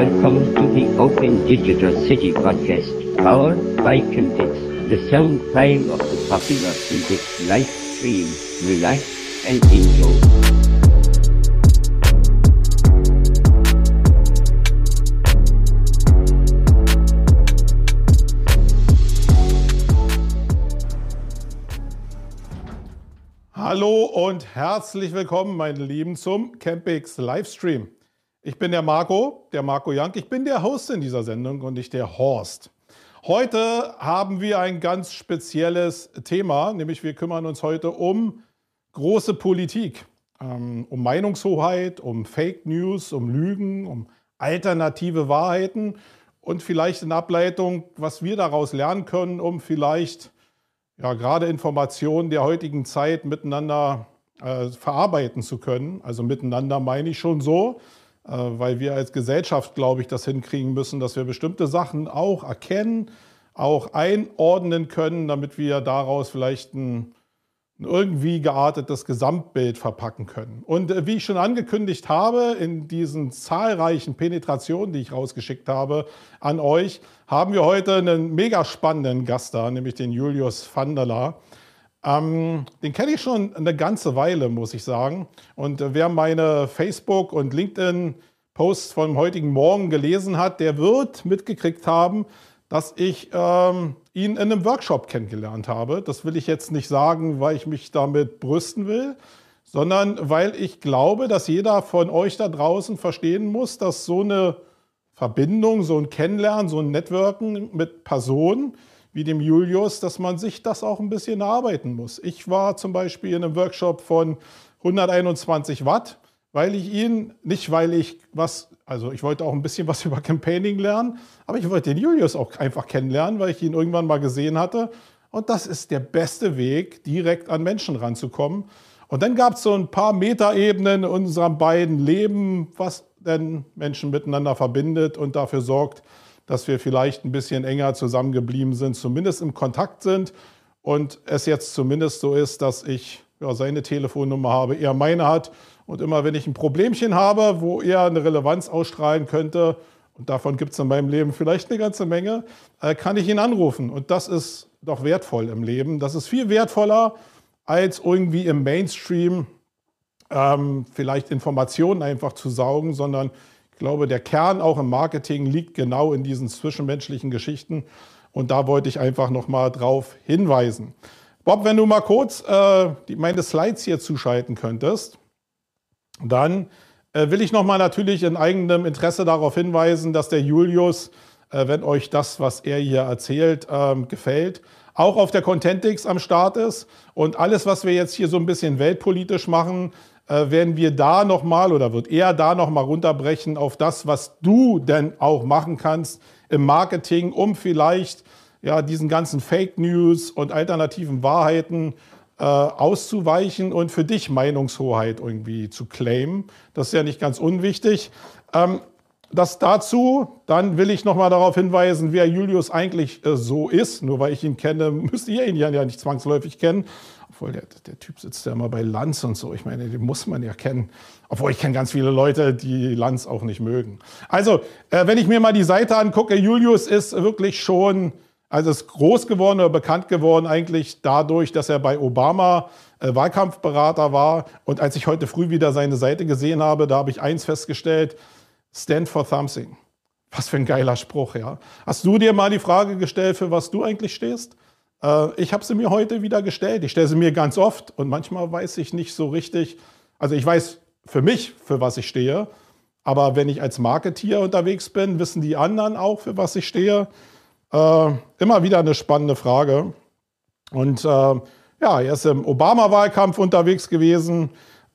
Welcome to the Open Digital City podcast, powered by Kempix, the sound file of the popular Kempix live stream. Relax and enjoy. Hallo und herzlich willkommen, meine Lieben, zum Campix Livestream. Ich bin der Marco, der Marco Jank. Ich bin der Host in dieser Sendung und nicht der Horst. Heute haben wir ein ganz spezielles Thema, nämlich wir kümmern uns heute um große Politik, ähm, um Meinungshoheit, um Fake News, um Lügen, um alternative Wahrheiten und vielleicht in Ableitung, was wir daraus lernen können, um vielleicht ja, gerade Informationen der heutigen Zeit miteinander äh, verarbeiten zu können. Also miteinander meine ich schon so, weil wir als Gesellschaft, glaube ich, das hinkriegen müssen, dass wir bestimmte Sachen auch erkennen, auch einordnen können, damit wir daraus vielleicht ein irgendwie geartetes Gesamtbild verpacken können. Und äh, wie ich schon angekündigt habe, in diesen zahlreichen Penetrationen, die ich rausgeschickt habe an euch, haben wir heute einen mega spannenden Gast da, nämlich den Julius Vanderla. Ähm, den kenne ich schon eine ganze Weile, muss ich sagen. Und äh, wer meine Facebook- und LinkedIn-Posts vom heutigen Morgen gelesen hat, der wird mitgekriegt haben, dass ich ähm, ihn in einem Workshop kennengelernt habe. Das will ich jetzt nicht sagen, weil ich mich damit brüsten will, sondern weil ich glaube, dass jeder von euch da draußen verstehen muss, dass so eine Verbindung, so ein Kennenlernen, so ein Networken mit Personen wie dem Julius, dass man sich das auch ein bisschen erarbeiten muss. Ich war zum Beispiel in einem Workshop von 121 Watt, weil ich ihn, nicht weil ich was also ich wollte auch ein bisschen was über Campaigning lernen, aber ich wollte den Julius auch einfach kennenlernen, weil ich ihn irgendwann mal gesehen hatte. Und das ist der beste Weg, direkt an Menschen ranzukommen. Und dann gab es so ein paar Metaebenen in unserem beiden Leben, was denn Menschen miteinander verbindet und dafür sorgt, dass wir vielleicht ein bisschen enger zusammengeblieben sind, zumindest im Kontakt sind. Und es jetzt zumindest so ist, dass ich ja, seine Telefonnummer habe, er meine hat und immer wenn ich ein Problemchen habe, wo er eine Relevanz ausstrahlen könnte, und davon gibt es in meinem Leben vielleicht eine ganze Menge, äh, kann ich ihn anrufen. Und das ist doch wertvoll im Leben. Das ist viel wertvoller, als irgendwie im Mainstream ähm, vielleicht Informationen einfach zu saugen, sondern glaube, der Kern auch im Marketing liegt genau in diesen zwischenmenschlichen Geschichten. Und da wollte ich einfach nochmal drauf hinweisen. Bob, wenn du mal kurz äh, meine Slides hier zuschalten könntest. Dann äh, will ich nochmal natürlich in eigenem Interesse darauf hinweisen, dass der Julius, äh, wenn euch das, was er hier erzählt, ähm, gefällt, auch auf der Contentix am Start ist. Und alles, was wir jetzt hier so ein bisschen weltpolitisch machen, werden wir da nochmal oder wird er da nochmal runterbrechen auf das, was du denn auch machen kannst im Marketing, um vielleicht ja, diesen ganzen Fake News und alternativen Wahrheiten äh, auszuweichen und für dich Meinungshoheit irgendwie zu claimen. Das ist ja nicht ganz unwichtig. Ähm, das dazu, dann will ich nochmal darauf hinweisen, wer Julius eigentlich äh, so ist. Nur weil ich ihn kenne, müsst ihr ihn ja nicht zwangsläufig kennen. Obwohl der, der Typ sitzt ja immer bei Lanz und so. Ich meine, den muss man ja kennen. Obwohl ich kenne ganz viele Leute, die Lanz auch nicht mögen. Also, äh, wenn ich mir mal die Seite angucke, Julius ist wirklich schon also ist groß geworden oder bekannt geworden eigentlich dadurch, dass er bei Obama äh, Wahlkampfberater war. Und als ich heute früh wieder seine Seite gesehen habe, da habe ich eins festgestellt, Stand for Something. Was für ein geiler Spruch, ja. Hast du dir mal die Frage gestellt, für was du eigentlich stehst? Äh, ich habe sie mir heute wieder gestellt. Ich stelle sie mir ganz oft und manchmal weiß ich nicht so richtig. Also ich weiß für mich, für was ich stehe. Aber wenn ich als Marketeer unterwegs bin, wissen die anderen auch, für was ich stehe. Äh, immer wieder eine spannende Frage. Und äh, ja, er ist im Obama-Wahlkampf unterwegs gewesen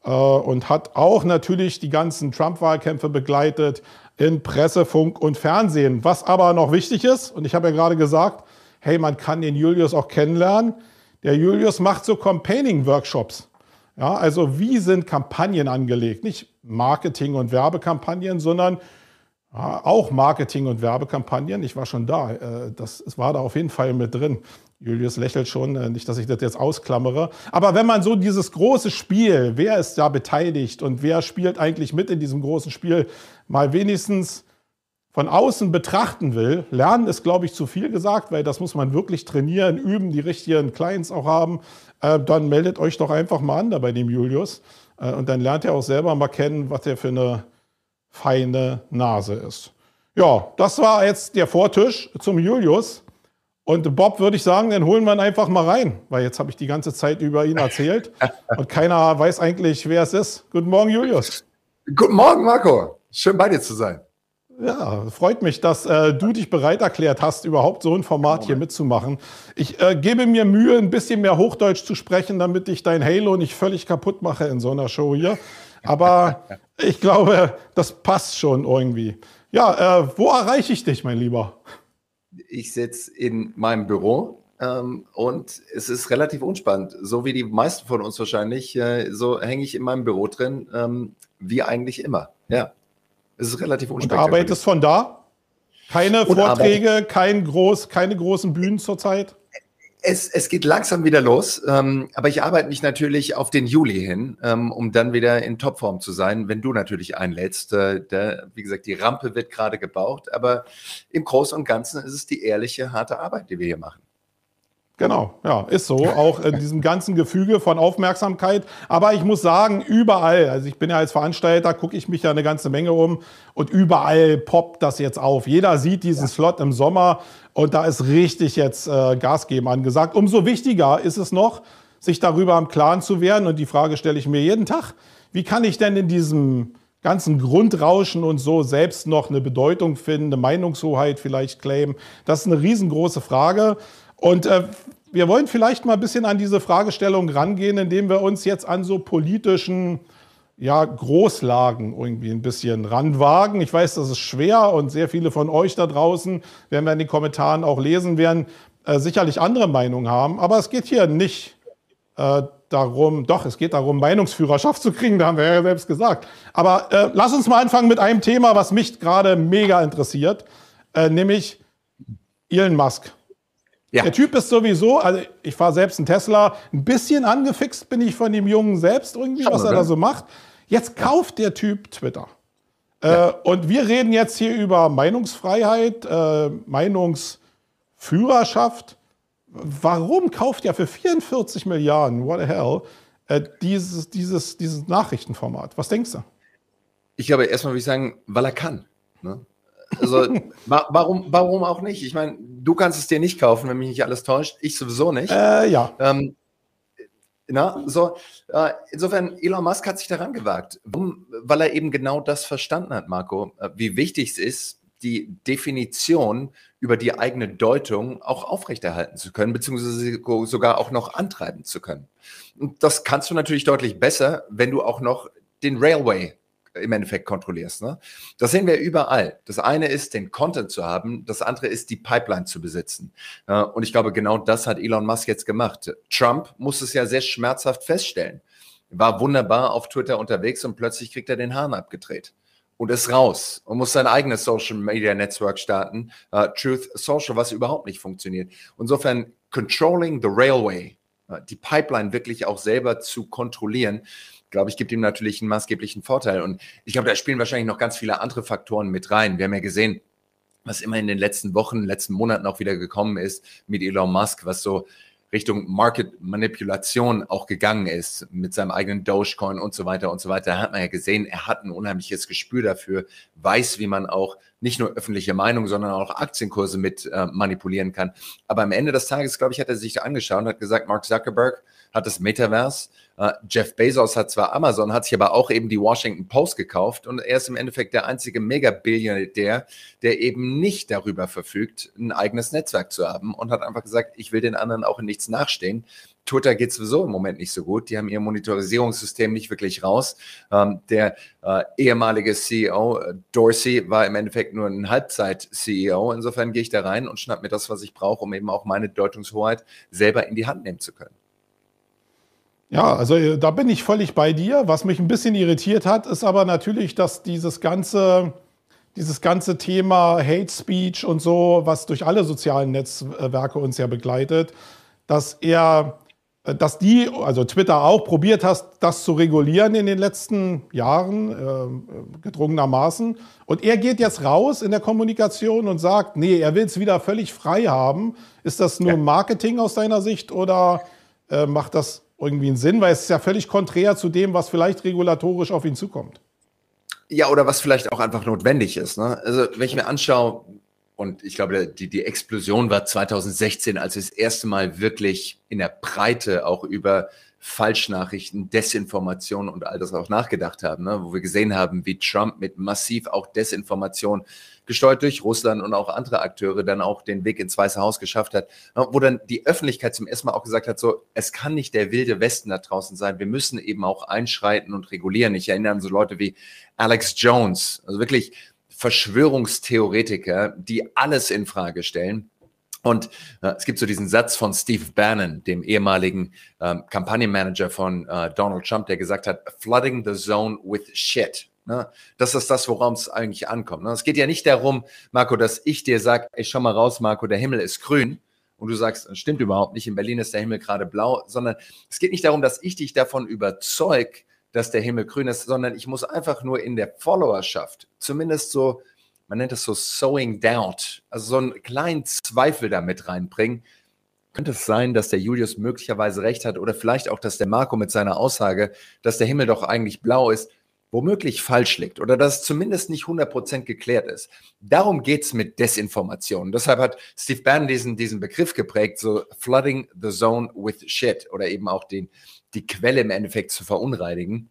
und hat auch natürlich die ganzen Trump-Wahlkämpfe begleitet in Presse, Funk und Fernsehen. Was aber noch wichtig ist, und ich habe ja gerade gesagt, hey, man kann den Julius auch kennenlernen. Der Julius macht so Campaigning-Workshops. Ja, also wie sind Kampagnen angelegt? Nicht Marketing- und Werbekampagnen, sondern auch Marketing- und Werbekampagnen. Ich war schon da. Äh, das war da auf jeden Fall mit drin. Julius lächelt schon, äh, nicht, dass ich das jetzt ausklammere. Aber wenn man so dieses große Spiel, wer ist da beteiligt und wer spielt eigentlich mit in diesem großen Spiel, mal wenigstens von außen betrachten will, lernen ist, glaube ich, zu viel gesagt, weil das muss man wirklich trainieren, üben, die richtigen Clients auch haben, äh, dann meldet euch doch einfach mal an da bei dem Julius. Äh, und dann lernt ihr auch selber mal kennen, was der für eine feine Nase ist. Ja, das war jetzt der Vortisch zum Julius. Und Bob würde ich sagen, dann holen wir ihn einfach mal rein, weil jetzt habe ich die ganze Zeit über ihn erzählt und keiner weiß eigentlich, wer es ist. Guten Morgen, Julius. Guten Morgen, Marco. Schön bei dir zu sein. Ja, freut mich, dass äh, du dich bereit erklärt hast, überhaupt so ein Format hier mitzumachen. Ich äh, gebe mir Mühe, ein bisschen mehr Hochdeutsch zu sprechen, damit ich dein Halo nicht völlig kaputt mache in so einer Show hier. Aber ich glaube, das passt schon irgendwie. Ja, äh, wo erreiche ich dich, mein Lieber? Ich sitze in meinem Büro ähm, und es ist relativ unspannend. So wie die meisten von uns wahrscheinlich, äh, so hänge ich in meinem Büro drin, ähm, wie eigentlich immer. Ja. Es ist relativ. Und arbeitest von da? Keine Vorträge, kein groß, keine großen Bühnen zurzeit? Es, es geht langsam wieder los, ähm, aber ich arbeite mich natürlich auf den Juli hin, ähm, um dann wieder in Topform zu sein, wenn du natürlich einlädst. Äh, der, wie gesagt, die Rampe wird gerade gebaut, aber im Großen und Ganzen ist es die ehrliche, harte Arbeit, die wir hier machen. Genau, ja, ist so. Auch in diesem ganzen Gefüge von Aufmerksamkeit. Aber ich muss sagen, überall, also ich bin ja als Veranstalter, gucke ich mich ja eine ganze Menge um und überall poppt das jetzt auf. Jeder sieht diesen ja. Slot im Sommer und da ist richtig jetzt äh, Gas geben angesagt. Umso wichtiger ist es noch, sich darüber im Klaren zu werden. Und die Frage stelle ich mir jeden Tag. Wie kann ich denn in diesem ganzen Grundrauschen und so selbst noch eine Bedeutung finden, eine Meinungshoheit vielleicht claimen? Das ist eine riesengroße Frage. Und äh, wir wollen vielleicht mal ein bisschen an diese Fragestellung rangehen, indem wir uns jetzt an so politischen ja, Großlagen irgendwie ein bisschen ranwagen. Ich weiß, das ist schwer und sehr viele von euch da draußen, werden wir in den Kommentaren auch lesen werden, äh, sicherlich andere Meinungen haben. Aber es geht hier nicht äh, darum, doch, es geht darum, Meinungsführerschaft zu kriegen, da haben wir ja selbst gesagt. Aber äh, lass uns mal anfangen mit einem Thema, was mich gerade mega interessiert, äh, nämlich Elon Musk. Ja. Der Typ ist sowieso, also ich fahre selbst einen Tesla, ein bisschen angefixt bin ich von dem Jungen selbst irgendwie, was er da so macht. Jetzt kauft der Typ Twitter. Äh, ja. Äh, und wir reden jetzt hier über Meinungsfreiheit, äh, Meinungsführerschaft. Warum kauft er für 44 Milliarden, what the hell, äh, dieses, dieses, dieses Nachrichtenformat? Was denkst du? Ich glaube, erstmal würde ich sagen, weil er kann. Ne? Also, wa warum, warum auch nicht? Ich meine, du kannst es dir nicht kaufen, wenn mich nicht alles täuscht. Ich sowieso nicht. Äh, ja. Ähm, na, so, äh, insofern, Elon Musk hat sich daran gewagt, warum? weil er eben genau das verstanden hat, Marco, äh, wie wichtig es ist, die Definition über die eigene Deutung auch aufrechterhalten zu können, beziehungsweise sogar auch noch antreiben zu können. Und das kannst du natürlich deutlich besser, wenn du auch noch den Railway im Endeffekt kontrollierst. Ne? Das sehen wir überall. Das eine ist, den Content zu haben, das andere ist, die Pipeline zu besitzen. Und ich glaube, genau das hat Elon Musk jetzt gemacht. Trump muss es ja sehr schmerzhaft feststellen. War wunderbar auf Twitter unterwegs und plötzlich kriegt er den Hahn abgedreht und ist raus und muss sein eigenes Social Media Network starten, uh, Truth Social, was überhaupt nicht funktioniert. Insofern, controlling the railway, uh, die Pipeline wirklich auch selber zu kontrollieren, glaube ich, gibt ihm natürlich einen maßgeblichen Vorteil. Und ich glaube, da spielen wahrscheinlich noch ganz viele andere Faktoren mit rein. Wir haben ja gesehen, was immer in den letzten Wochen, letzten Monaten auch wieder gekommen ist mit Elon Musk, was so Richtung Market-Manipulation auch gegangen ist mit seinem eigenen Dogecoin und so weiter und so weiter. Da hat man ja gesehen, er hat ein unheimliches Gespür dafür, weiß, wie man auch nicht nur öffentliche Meinung, sondern auch Aktienkurse mit äh, manipulieren kann. Aber am Ende des Tages, glaube ich, hat er sich da angeschaut und hat gesagt, Mark Zuckerberg hat das Metaverse Uh, Jeff Bezos hat zwar Amazon, hat sich aber auch eben die Washington Post gekauft und er ist im Endeffekt der einzige Megabillionär, der eben nicht darüber verfügt, ein eigenes Netzwerk zu haben und hat einfach gesagt, ich will den anderen auch in nichts nachstehen. Twitter geht sowieso im Moment nicht so gut. Die haben ihr Monitorisierungssystem nicht wirklich raus. Ähm, der äh, ehemalige CEO äh, Dorsey war im Endeffekt nur ein Halbzeit-CEO. Insofern gehe ich da rein und schnapp mir das, was ich brauche, um eben auch meine Deutungshoheit selber in die Hand nehmen zu können. Ja, also äh, da bin ich völlig bei dir. Was mich ein bisschen irritiert hat, ist aber natürlich, dass dieses ganze, dieses ganze Thema Hate Speech und so, was durch alle sozialen Netzwerke uns ja begleitet, dass er dass die, also Twitter auch, probiert hast, das zu regulieren in den letzten Jahren, äh, gedrungenermaßen. Und er geht jetzt raus in der Kommunikation und sagt, nee, er will es wieder völlig frei haben. Ist das nur ja. Marketing aus deiner Sicht oder äh, macht das irgendwie einen Sinn? Weil es ist ja völlig konträr zu dem, was vielleicht regulatorisch auf ihn zukommt. Ja, oder was vielleicht auch einfach notwendig ist. Ne? Also, wenn ich mir anschaue, und ich glaube, die, die Explosion war 2016, als wir das erste Mal wirklich in der Breite auch über Falschnachrichten, Desinformation und all das auch nachgedacht haben, ne? wo wir gesehen haben, wie Trump mit massiv auch Desinformation gesteuert durch Russland und auch andere Akteure dann auch den Weg ins Weiße Haus geschafft hat, ne? wo dann die Öffentlichkeit zum ersten Mal auch gesagt hat, so, es kann nicht der wilde Westen da draußen sein, wir müssen eben auch einschreiten und regulieren. Ich erinnere an so Leute wie Alex Jones, also wirklich Verschwörungstheoretiker, die alles in Frage stellen. Und äh, es gibt so diesen Satz von Steve Bannon, dem ehemaligen ähm, Kampagnenmanager von äh, Donald Trump, der gesagt hat, flooding the zone with shit. Ne? Das ist das, worum es eigentlich ankommt. Ne? Es geht ja nicht darum, Marco, dass ich dir sage, ey, schau mal raus, Marco, der Himmel ist grün. Und du sagst, das stimmt überhaupt nicht, in Berlin ist der Himmel gerade blau, sondern es geht nicht darum, dass ich dich davon überzeug, dass der Himmel grün ist, sondern ich muss einfach nur in der Followerschaft zumindest so, man nennt es so sowing doubt, also so einen kleinen Zweifel damit reinbringen. Könnte es sein, dass der Julius möglicherweise recht hat oder vielleicht auch, dass der Marco mit seiner Aussage, dass der Himmel doch eigentlich blau ist, womöglich falsch liegt oder dass es zumindest nicht 100% geklärt ist. Darum geht es mit Desinformation. Deshalb hat Steve Bannon diesen, diesen Begriff geprägt, so flooding the zone with shit oder eben auch den, die Quelle im Endeffekt zu verunreinigen.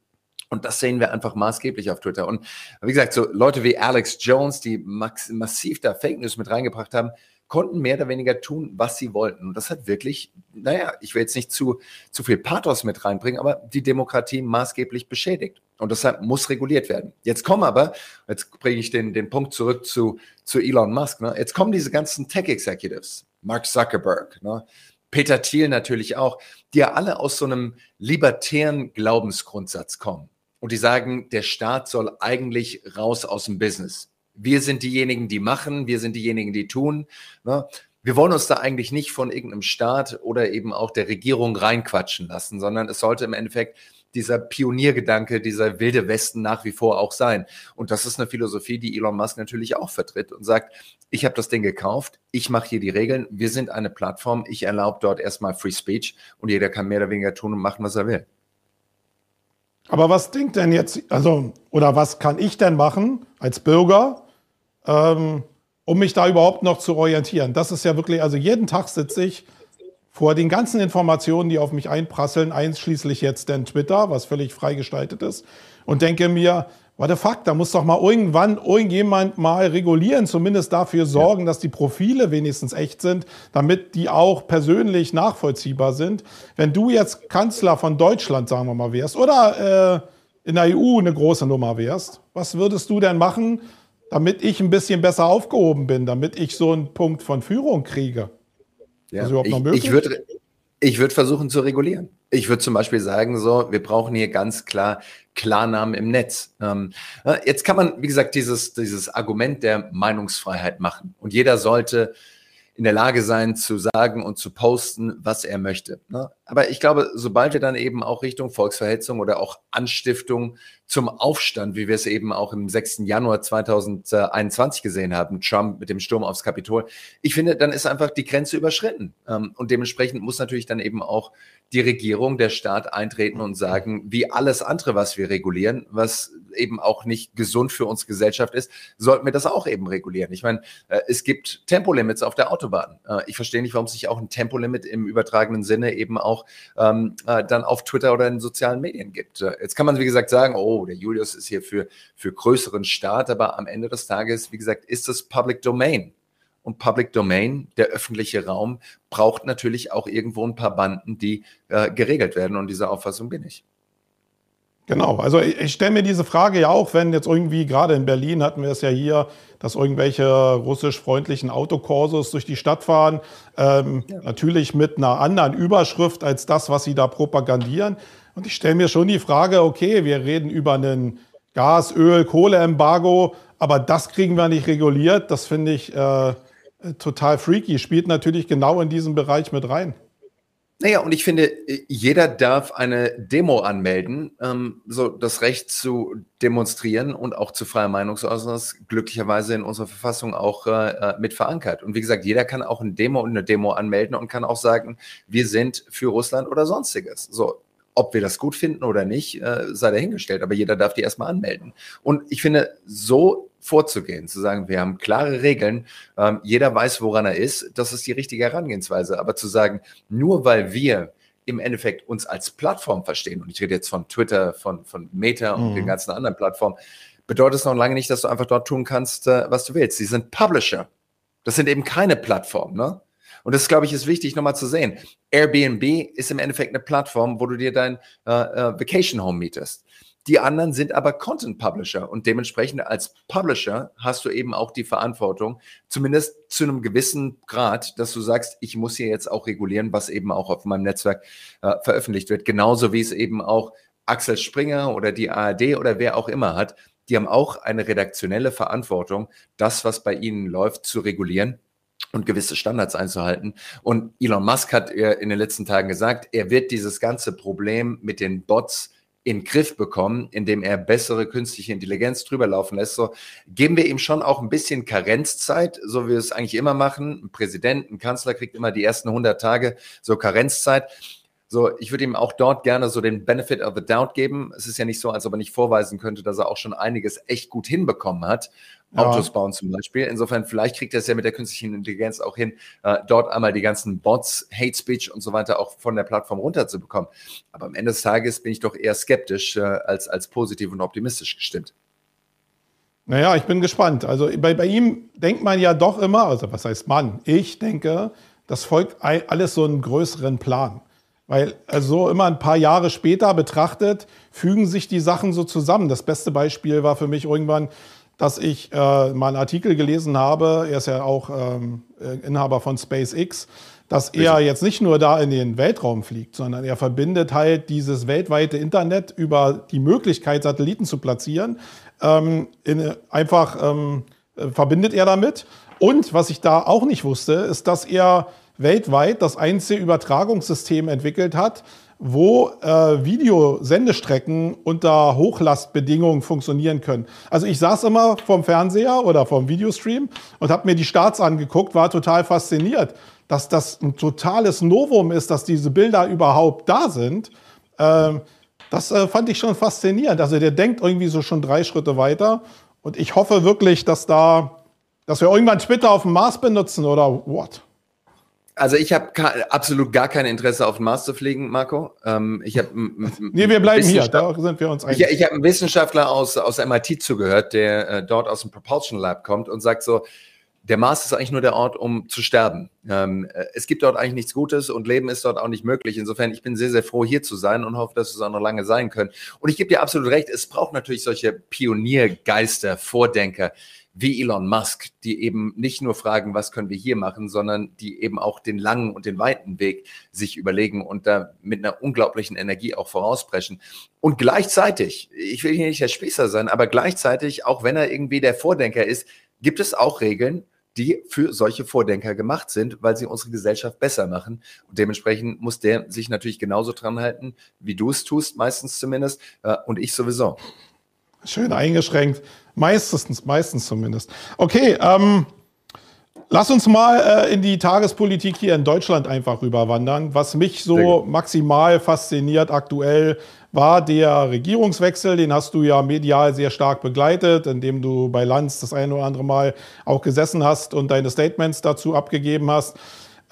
Und das sehen wir einfach maßgeblich auf Twitter. Und wie gesagt, so Leute wie Alex Jones, die massiv da Fake News mit reingebracht haben, konnten mehr oder weniger tun, was sie wollten. Und das hat wirklich, naja, ich will jetzt nicht zu, zu viel Pathos mit reinbringen, aber die Demokratie maßgeblich beschädigt. Und deshalb muss reguliert werden. Jetzt kommen aber, jetzt bringe ich den, den Punkt zurück zu, zu Elon Musk, ne? jetzt kommen diese ganzen Tech-Executives, Mark Zuckerberg, ne? Peter Thiel natürlich auch, die ja alle aus so einem libertären Glaubensgrundsatz kommen. Und die sagen, der Staat soll eigentlich raus aus dem Business. Wir sind diejenigen, die machen, wir sind diejenigen, die tun. Ne? Wir wollen uns da eigentlich nicht von irgendeinem Staat oder eben auch der Regierung reinquatschen lassen, sondern es sollte im Endeffekt dieser Pioniergedanke, dieser wilde Westen nach wie vor auch sein. Und das ist eine Philosophie, die Elon Musk natürlich auch vertritt und sagt, ich habe das Ding gekauft, ich mache hier die Regeln, wir sind eine Plattform, ich erlaube dort erstmal Free Speech und jeder kann mehr oder weniger tun und machen, was er will. Aber was denkt denn jetzt, also, oder was kann ich denn machen als Bürger, ähm, um mich da überhaupt noch zu orientieren? Das ist ja wirklich, also jeden Tag sitze ich vor den ganzen Informationen, die auf mich einprasseln, einschließlich jetzt den Twitter, was völlig frei gestaltet ist, und denke mir, what the fuck, da muss doch mal irgendwann irgendjemand mal regulieren, zumindest dafür sorgen, ja. dass die Profile wenigstens echt sind, damit die auch persönlich nachvollziehbar sind. Wenn du jetzt Kanzler von Deutschland, sagen wir mal, wärst, oder äh, in der EU eine große Nummer wärst, was würdest du denn machen, damit ich ein bisschen besser aufgehoben bin, damit ich so einen Punkt von Führung kriege? Ja, ich, ich würde ich würd versuchen zu regulieren. Ich würde zum Beispiel sagen, so, wir brauchen hier ganz klar Klarnamen im Netz. Ähm, jetzt kann man, wie gesagt, dieses, dieses Argument der Meinungsfreiheit machen. Und jeder sollte in der Lage sein zu sagen und zu posten, was er möchte. Ne? Aber ich glaube, sobald wir dann eben auch Richtung Volksverhetzung oder auch Anstiftung zum Aufstand, wie wir es eben auch im 6. Januar 2021 gesehen haben, Trump mit dem Sturm aufs Kapitol, ich finde, dann ist einfach die Grenze überschritten. Ähm, und dementsprechend muss natürlich dann eben auch die Regierung, der Staat eintreten und sagen, wie alles andere, was wir regulieren, was eben auch nicht gesund für unsere Gesellschaft ist, sollten wir das auch eben regulieren. Ich meine, äh, es gibt Tempolimits auf der Autobahn. Äh, ich verstehe nicht, warum es nicht auch ein Tempolimit im übertragenen Sinne eben auch ähm, äh, dann auf Twitter oder in sozialen Medien gibt. Jetzt kann man, wie gesagt, sagen, oh, der Julius ist hier für, für größeren Staat, aber am Ende des Tages, wie gesagt, ist das Public Domain. Und Public Domain, der öffentliche Raum, braucht natürlich auch irgendwo ein paar Banden, die äh, geregelt werden. Und diese Auffassung bin ich. Genau, also ich, ich stelle mir diese Frage ja auch, wenn jetzt irgendwie, gerade in Berlin hatten wir es ja hier, dass irgendwelche russisch-freundlichen Autokorsos durch die Stadt fahren, ähm, ja. natürlich mit einer anderen Überschrift als das, was sie da propagandieren. Und ich stelle mir schon die Frage, okay, wir reden über einen Gas-, Öl-, Kohleembargo, aber das kriegen wir nicht reguliert. Das finde ich äh, total freaky. Spielt natürlich genau in diesen Bereich mit rein. Naja, und ich finde, jeder darf eine Demo anmelden, ähm, so das Recht zu demonstrieren und auch zu freier Meinungsäußerung ist glücklicherweise in unserer Verfassung auch äh, äh, mit verankert. Und wie gesagt, jeder kann auch eine Demo und eine Demo anmelden und kann auch sagen, wir sind für Russland oder sonstiges. So, ob wir das gut finden oder nicht, äh, sei dahingestellt, aber jeder darf die erstmal anmelden. Und ich finde, so vorzugehen, zu sagen, wir haben klare Regeln, ähm, jeder weiß, woran er ist, das ist die richtige Herangehensweise. Aber zu sagen, nur weil wir im Endeffekt uns als Plattform verstehen, und ich rede jetzt von Twitter, von, von Meta und mhm. den ganzen anderen Plattformen, bedeutet es noch lange nicht, dass du einfach dort tun kannst, äh, was du willst. Sie sind Publisher. Das sind eben keine Plattformen, ne? Und das, glaube ich, ist wichtig nochmal zu sehen. Airbnb ist im Endeffekt eine Plattform, wo du dir dein äh, äh, Vacation Home mietest. Die anderen sind aber Content Publisher und dementsprechend als Publisher hast du eben auch die Verantwortung, zumindest zu einem gewissen Grad, dass du sagst, ich muss hier jetzt auch regulieren, was eben auch auf meinem Netzwerk äh, veröffentlicht wird. Genauso wie es eben auch Axel Springer oder die ARD oder wer auch immer hat. Die haben auch eine redaktionelle Verantwortung, das, was bei ihnen läuft, zu regulieren und gewisse Standards einzuhalten. Und Elon Musk hat in den letzten Tagen gesagt, er wird dieses ganze Problem mit den Bots in den Griff bekommen, indem er bessere künstliche Intelligenz drüber laufen lässt. So geben wir ihm schon auch ein bisschen Karenzzeit, so wie wir es eigentlich immer machen. Ein Präsident, ein Kanzler kriegt immer die ersten 100 Tage so Karenzzeit. So, ich würde ihm auch dort gerne so den Benefit of the Doubt geben. Es ist ja nicht so, als ob er nicht vorweisen könnte, dass er auch schon einiges echt gut hinbekommen hat. Ja. Autos bauen zum Beispiel. Insofern, vielleicht kriegt er es ja mit der künstlichen Intelligenz auch hin, äh, dort einmal die ganzen Bots, Hate Speech und so weiter auch von der Plattform runterzubekommen. Aber am Ende des Tages bin ich doch eher skeptisch äh, als, als positiv und optimistisch gestimmt. Naja, ich bin gespannt. Also bei, bei ihm denkt man ja doch immer, also was heißt Mann? Ich denke, das folgt alles so einem größeren Plan. Weil also immer ein paar Jahre später betrachtet, fügen sich die Sachen so zusammen. Das beste Beispiel war für mich irgendwann dass ich äh, mal einen Artikel gelesen habe, er ist ja auch ähm, äh, Inhaber von SpaceX, dass er jetzt nicht nur da in den Weltraum fliegt, sondern er verbindet halt dieses weltweite Internet über die Möglichkeit, Satelliten zu platzieren, ähm, in, einfach ähm, äh, verbindet er damit. Und was ich da auch nicht wusste, ist, dass er weltweit das einzige Übertragungssystem entwickelt hat, wo äh, Videosendestrecken unter Hochlastbedingungen funktionieren können. Also ich saß immer vorm Fernseher oder vorm Videostream und habe mir die Starts angeguckt, war total fasziniert, dass das ein totales Novum ist, dass diese Bilder überhaupt da sind. Ähm, das äh, fand ich schon faszinierend. Also der denkt irgendwie so schon drei Schritte weiter. Und ich hoffe wirklich, dass da, dass wir irgendwann Twitter auf dem Mars benutzen oder what? Also ich habe absolut gar kein Interesse auf den Mars zu fliegen, Marco. Ähm, ich habe nee, wir bleiben hier, da sind wir uns einig. Ich, ich habe einen Wissenschaftler aus, aus MIT zugehört, der äh, dort aus dem Propulsion Lab kommt und sagt so, der Mars ist eigentlich nur der Ort, um zu sterben. Ähm, äh, es gibt dort eigentlich nichts Gutes und Leben ist dort auch nicht möglich. Insofern, ich bin sehr, sehr froh, hier zu sein und hoffe, dass es auch noch lange sein können. Und ich gebe dir absolut recht, es braucht natürlich solche Pioniergeister, Vordenker, wie Elon Musk, die eben nicht nur fragen, was können wir hier machen, sondern die eben auch den langen und den weiten Weg sich überlegen und da mit einer unglaublichen Energie auch vorausbrechen. Und gleichzeitig, ich will hier nicht der Spießer sein, aber gleichzeitig, auch wenn er irgendwie der Vordenker ist, gibt es auch Regeln, die für solche Vordenker gemacht sind, weil sie unsere Gesellschaft besser machen. Und dementsprechend muss der sich natürlich genauso dran halten, wie du es tust, meistens zumindest, äh, und ich sowieso. Schön eingeschränkt. Meistens, meistens zumindest. Okay, ähm, lass uns mal äh, in die Tagespolitik hier in Deutschland einfach rüberwandern. Was mich so maximal fasziniert aktuell war der Regierungswechsel. Den hast du ja medial sehr stark begleitet, indem du bei Lanz das eine oder andere Mal auch gesessen hast und deine Statements dazu abgegeben hast.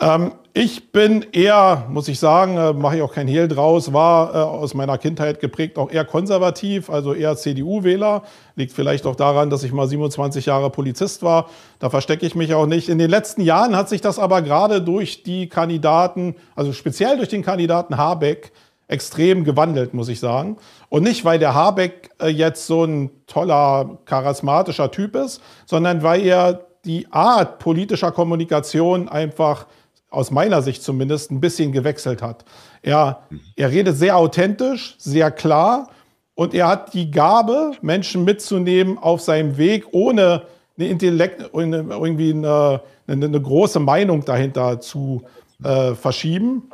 Ähm, ich bin eher, muss ich sagen, äh, mache ich auch kein Hehl draus, war äh, aus meiner Kindheit geprägt auch eher konservativ, also eher CDU-Wähler. Liegt vielleicht auch daran, dass ich mal 27 Jahre Polizist war. Da verstecke ich mich auch nicht. In den letzten Jahren hat sich das aber gerade durch die Kandidaten, also speziell durch den Kandidaten Habeck, extrem gewandelt, muss ich sagen. Und nicht, weil der Habeck äh, jetzt so ein toller, charismatischer Typ ist, sondern weil er die Art politischer Kommunikation einfach aus meiner Sicht zumindest, ein bisschen gewechselt hat. Er, er redet sehr authentisch, sehr klar und er hat die Gabe, Menschen mitzunehmen auf seinem Weg, ohne eine Intellekt, irgendwie eine, eine, eine große Meinung dahinter zu äh, verschieben.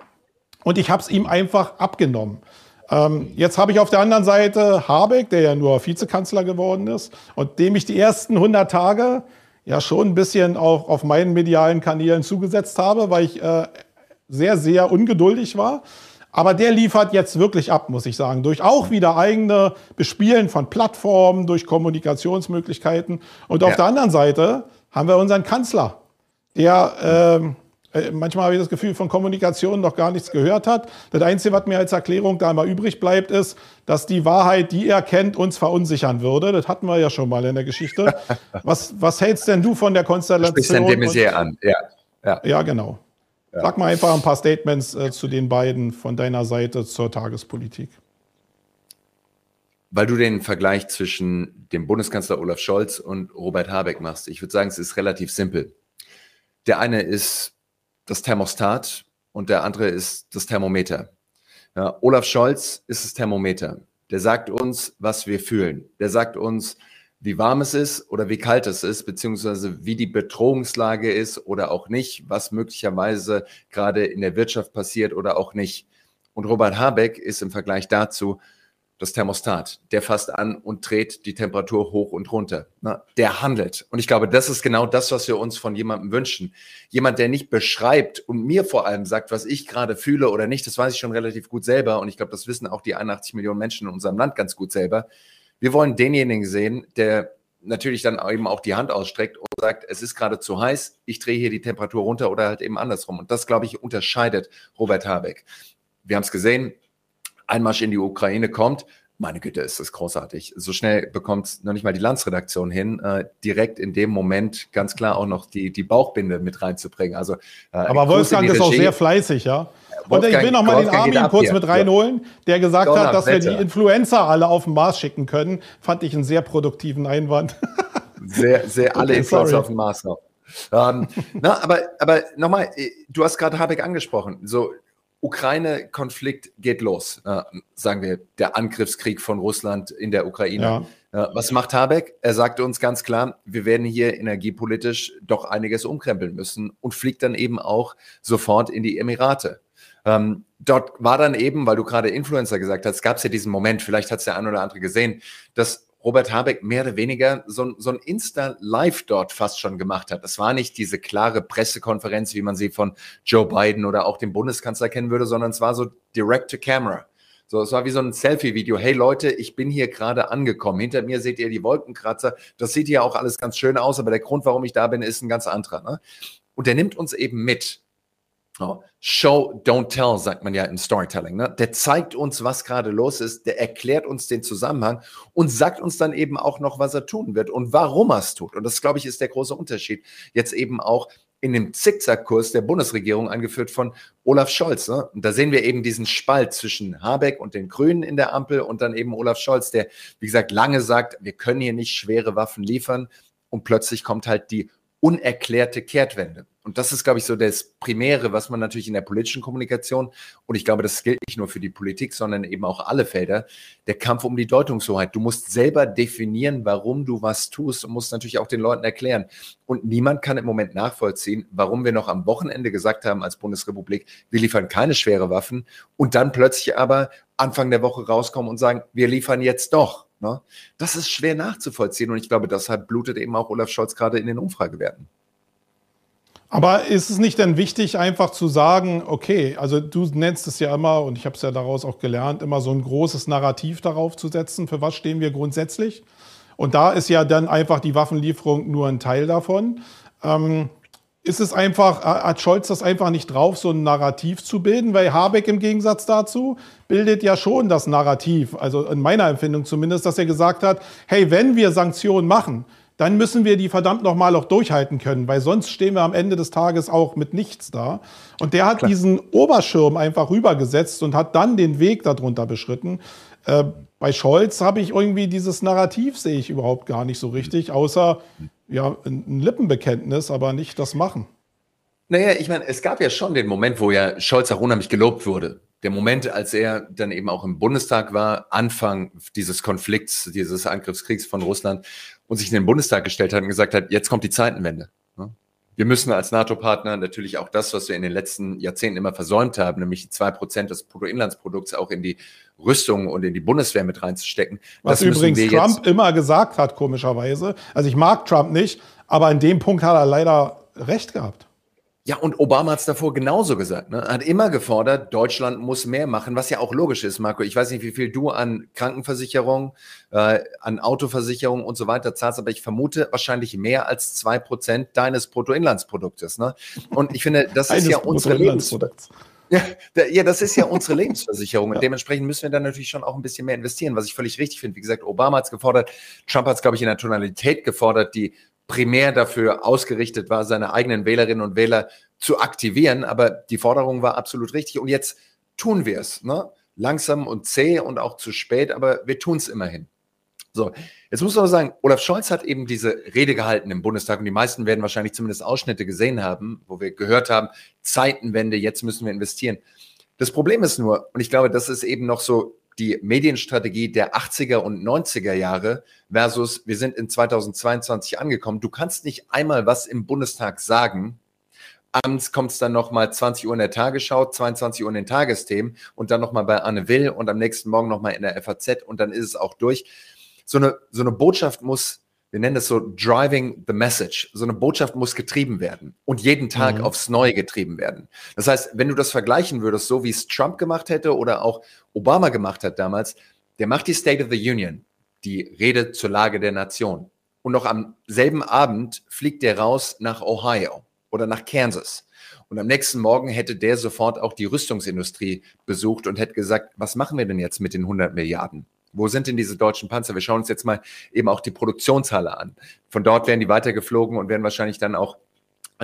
Und ich habe es ihm einfach abgenommen. Ähm, jetzt habe ich auf der anderen Seite Habeck, der ja nur Vizekanzler geworden ist und dem ich die ersten 100 Tage ja schon ein bisschen auf, auf meinen medialen Kanälen zugesetzt habe, weil ich äh, sehr, sehr ungeduldig war. Aber der liefert jetzt wirklich ab, muss ich sagen, durch auch wieder eigene Bespielen von Plattformen, durch Kommunikationsmöglichkeiten. Und auf ja. der anderen Seite haben wir unseren Kanzler, der äh, manchmal habe ich das Gefühl, von Kommunikation noch gar nichts gehört hat. Das Einzige, was mir als Erklärung da mal übrig bleibt, ist, dass die Wahrheit, die er kennt, uns verunsichern würde. Das hatten wir ja schon mal in der Geschichte. Was, was hältst denn du von der Konstellation? Sprichst sehr an, ja. Ja, ja genau. Ja. Sag mal einfach ein paar Statements äh, zu den beiden von deiner Seite zur Tagespolitik. Weil du den Vergleich zwischen dem Bundeskanzler Olaf Scholz und Robert Habeck machst. Ich würde sagen, es ist relativ simpel. Der eine ist das Thermostat und der andere ist das Thermometer. Ja, Olaf Scholz ist das Thermometer. Der sagt uns, was wir fühlen. Der sagt uns, wie warm es ist oder wie kalt es ist, beziehungsweise wie die Bedrohungslage ist oder auch nicht, was möglicherweise gerade in der Wirtschaft passiert oder auch nicht. Und Robert Habeck ist im Vergleich dazu das Thermostat. Der fasst an und dreht die Temperatur hoch und runter. Na, der handelt. Und ich glaube, das ist genau das, was wir uns von jemandem wünschen. Jemand, der nicht beschreibt und mir vor allem sagt, was ich gerade fühle oder nicht, das weiß ich schon relativ gut selber. Und ich glaube, das wissen auch die 81 Millionen Menschen in unserem Land ganz gut selber. Wir wollen denjenigen sehen, der natürlich dann eben auch die Hand ausstreckt und sagt, es ist gerade zu heiß, ich drehe hier die Temperatur runter oder halt eben andersrum. Und das, glaube ich, unterscheidet Robert Habeck. Wir haben es gesehen, Einmarsch in die Ukraine kommt, meine Güte, ist das großartig. So schnell bekommt noch nicht mal die Landsredaktion hin, äh, direkt in dem Moment ganz klar auch noch die, die Bauchbinde mit reinzubringen. Also, äh, Aber Wolfgang ist auch sehr fleißig, ja. Und ich will noch mal den Armin kurz mit reinholen, der gesagt Donner, hat, dass Wetter. wir die Influencer alle auf den Mars schicken können. Fand ich einen sehr produktiven Einwand. Sehr, sehr alle okay, Influencer auf dem Mars noch. ähm, na, aber, aber nochmal, äh, du hast gerade Habeck angesprochen. So, Ukraine-Konflikt geht los, äh, sagen wir, der Angriffskrieg von Russland in der Ukraine. Ja. Äh, was macht Habeck? Er sagte uns ganz klar, wir werden hier energiepolitisch doch einiges umkrempeln müssen und fliegt dann eben auch sofort in die Emirate. Ähm, dort war dann eben, weil du gerade Influencer gesagt hast, gab es ja diesen Moment, vielleicht hat es der ein oder andere gesehen, dass Robert Habeck mehr oder weniger so, so ein Insta-Live dort fast schon gemacht hat. Das war nicht diese klare Pressekonferenz, wie man sie von Joe Biden oder auch dem Bundeskanzler kennen würde, sondern es war so direct to camera. So, es war wie so ein Selfie-Video. Hey Leute, ich bin hier gerade angekommen. Hinter mir seht ihr die Wolkenkratzer. Das sieht hier auch alles ganz schön aus, aber der Grund, warum ich da bin, ist ein ganz anderer. Ne? Und der nimmt uns eben mit. Show, don't tell, sagt man ja im Storytelling. Ne? Der zeigt uns, was gerade los ist, der erklärt uns den Zusammenhang und sagt uns dann eben auch noch, was er tun wird und warum er es tut. Und das, glaube ich, ist der große Unterschied. Jetzt eben auch in dem Zickzackkurs der Bundesregierung angeführt von Olaf Scholz. Ne? Und da sehen wir eben diesen Spalt zwischen Habeck und den Grünen in der Ampel und dann eben Olaf Scholz, der, wie gesagt, lange sagt, wir können hier nicht schwere Waffen liefern. Und plötzlich kommt halt die unerklärte Kehrtwende. Und das ist, glaube ich, so das Primäre, was man natürlich in der politischen Kommunikation, und ich glaube, das gilt nicht nur für die Politik, sondern eben auch alle Felder, der Kampf um die Deutungshoheit. Du musst selber definieren, warum du was tust und musst natürlich auch den Leuten erklären. Und niemand kann im Moment nachvollziehen, warum wir noch am Wochenende gesagt haben als Bundesrepublik, wir liefern keine schwere Waffen und dann plötzlich aber Anfang der Woche rauskommen und sagen, wir liefern jetzt doch. Ne? Das ist schwer nachzuvollziehen und ich glaube, deshalb blutet eben auch Olaf Scholz gerade in den Umfragewerten. Aber ist es nicht denn wichtig, einfach zu sagen, okay, also du nennst es ja immer, und ich habe es ja daraus auch gelernt, immer so ein großes Narrativ darauf zu setzen, für was stehen wir grundsätzlich. Und da ist ja dann einfach die Waffenlieferung nur ein Teil davon. Ähm, ist es einfach, hat Scholz das einfach nicht drauf, so ein Narrativ zu bilden? Weil Habeck im Gegensatz dazu bildet ja schon das Narrativ, also in meiner Empfindung zumindest, dass er gesagt hat, hey, wenn wir Sanktionen machen, dann müssen wir die verdammt nochmal auch durchhalten können, weil sonst stehen wir am Ende des Tages auch mit nichts da. Und der hat Klar. diesen Oberschirm einfach rübergesetzt und hat dann den Weg darunter beschritten. Äh, bei Scholz habe ich irgendwie dieses Narrativ sehe ich überhaupt gar nicht so richtig, außer ja, ein Lippenbekenntnis, aber nicht das Machen. Naja, ich meine, es gab ja schon den Moment, wo ja Scholz auch unheimlich gelobt wurde. Der Moment, als er dann eben auch im Bundestag war, Anfang dieses Konflikts, dieses Angriffskriegs von Russland und sich in den Bundestag gestellt hat und gesagt hat, jetzt kommt die Zeitenwende. Wir müssen als NATO-Partner natürlich auch das, was wir in den letzten Jahrzehnten immer versäumt haben, nämlich zwei Prozent des Bruttoinlandsprodukts auch in die Rüstung und in die Bundeswehr mit reinzustecken. Was übrigens Trump immer gesagt hat, komischerweise. Also ich mag Trump nicht, aber in dem Punkt hat er leider recht gehabt. Ja, und Obama hat es davor genauso gesagt. Ne? Er hat immer gefordert, Deutschland muss mehr machen, was ja auch logisch ist, Marco. Ich weiß nicht, wie viel du an Krankenversicherung, äh, an Autoversicherung und so weiter zahlst, aber ich vermute wahrscheinlich mehr als zwei Prozent deines Bruttoinlandsproduktes. Ne? Und ich finde, das ist ja unsere Lebensprodukt. Ja, ja, das ist ja unsere Lebensversicherung. Und dementsprechend müssen wir dann natürlich schon auch ein bisschen mehr investieren, was ich völlig richtig finde. Wie gesagt, Obama hat es gefordert, Trump hat es, glaube ich, in der Tonalität gefordert, die primär dafür ausgerichtet war, seine eigenen Wählerinnen und Wähler zu aktivieren. Aber die Forderung war absolut richtig. Und jetzt tun wir es. Ne? Langsam und zäh und auch zu spät, aber wir tun es immerhin. So, jetzt muss man aber sagen, Olaf Scholz hat eben diese Rede gehalten im Bundestag und die meisten werden wahrscheinlich zumindest Ausschnitte gesehen haben, wo wir gehört haben, Zeitenwende, jetzt müssen wir investieren. Das Problem ist nur, und ich glaube, das ist eben noch so die Medienstrategie der 80er und 90er Jahre versus wir sind in 2022 angekommen. Du kannst nicht einmal was im Bundestag sagen. Abends kommt es dann nochmal 20 Uhr in der Tagesschau, 22 Uhr in den Tagesthemen und dann nochmal bei Anne Will und am nächsten Morgen nochmal in der FAZ und dann ist es auch durch. So eine, so eine Botschaft muss wir nennen das so driving the message. So eine Botschaft muss getrieben werden und jeden Tag mhm. aufs Neue getrieben werden. Das heißt, wenn du das vergleichen würdest, so wie es Trump gemacht hätte oder auch Obama gemacht hat damals, der macht die State of the Union, die Rede zur Lage der Nation. Und noch am selben Abend fliegt der raus nach Ohio oder nach Kansas. Und am nächsten Morgen hätte der sofort auch die Rüstungsindustrie besucht und hätte gesagt, was machen wir denn jetzt mit den 100 Milliarden? Wo sind denn diese deutschen Panzer? Wir schauen uns jetzt mal eben auch die Produktionshalle an. Von dort wären die weitergeflogen und wären wahrscheinlich dann auch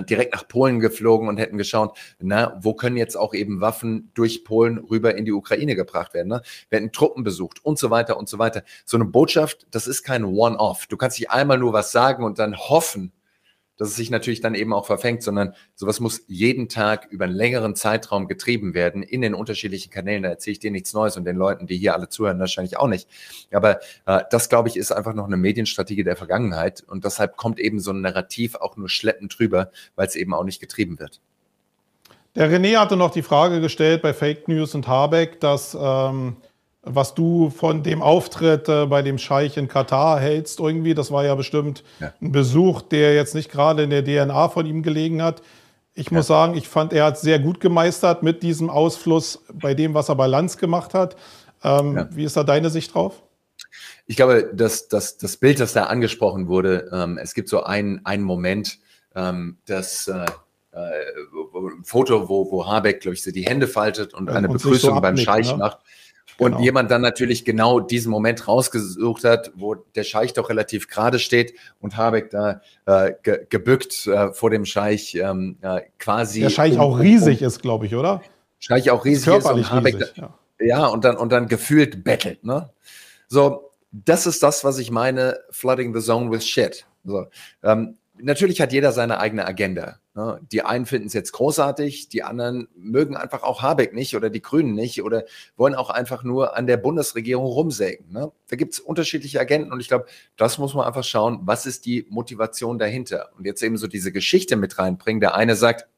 direkt nach Polen geflogen und hätten geschaut, na, wo können jetzt auch eben Waffen durch Polen rüber in die Ukraine gebracht werden. Ne? Wir Truppen besucht und so weiter und so weiter. So eine Botschaft, das ist kein One-Off. Du kannst nicht einmal nur was sagen und dann hoffen, dass es sich natürlich dann eben auch verfängt, sondern sowas muss jeden Tag über einen längeren Zeitraum getrieben werden in den unterschiedlichen Kanälen. Da erzähle ich dir nichts Neues und den Leuten, die hier alle zuhören, wahrscheinlich auch nicht. Aber äh, das, glaube ich, ist einfach noch eine Medienstrategie der Vergangenheit und deshalb kommt eben so ein Narrativ auch nur schleppend drüber, weil es eben auch nicht getrieben wird. Der René hatte noch die Frage gestellt bei Fake News und Habeck, dass ähm, was du von dem Auftritt äh, bei dem Scheich in Katar hältst irgendwie. Das war ja bestimmt ja. ein Besuch, der jetzt nicht gerade in der DNA von ihm gelegen hat. Ich ja. muss sagen, ich fand, er hat sehr gut gemeistert mit diesem Ausfluss bei dem, was er bei Lanz gemacht hat. Ähm, ja. Wie ist da deine Sicht drauf? Ich glaube, dass, dass das Bild, das da angesprochen wurde, ähm, es gibt so einen, einen Moment, ähm, das äh, äh, ein Foto, wo, wo Habeck, glaube ich, so die Hände faltet und eine und Begrüßung so beim Scheich ne? Macht. Und genau. jemand dann natürlich genau diesen Moment rausgesucht hat, wo der Scheich doch relativ gerade steht und Habeck da äh, ge gebückt äh, vor dem Scheich ähm, äh, quasi. Der Scheich um, auch riesig um, ist, glaube ich, oder? Scheich auch riesig ist, ist und Habeck riesig, da, ja. ja. und dann und dann gefühlt bettelt. Ne? So, das ist das, was ich meine, flooding the zone with shit. So, ähm, natürlich hat jeder seine eigene Agenda. Ne? Die einen finden es jetzt großartig, die anderen mögen einfach auch Habeck nicht oder die Grünen nicht oder wollen auch einfach nur an der Bundesregierung rumsägen. Ne? Da gibt es unterschiedliche Agenten und ich glaube, das muss man einfach schauen, was ist die Motivation dahinter. Und jetzt eben so diese Geschichte mit reinbringen. Der eine sagt,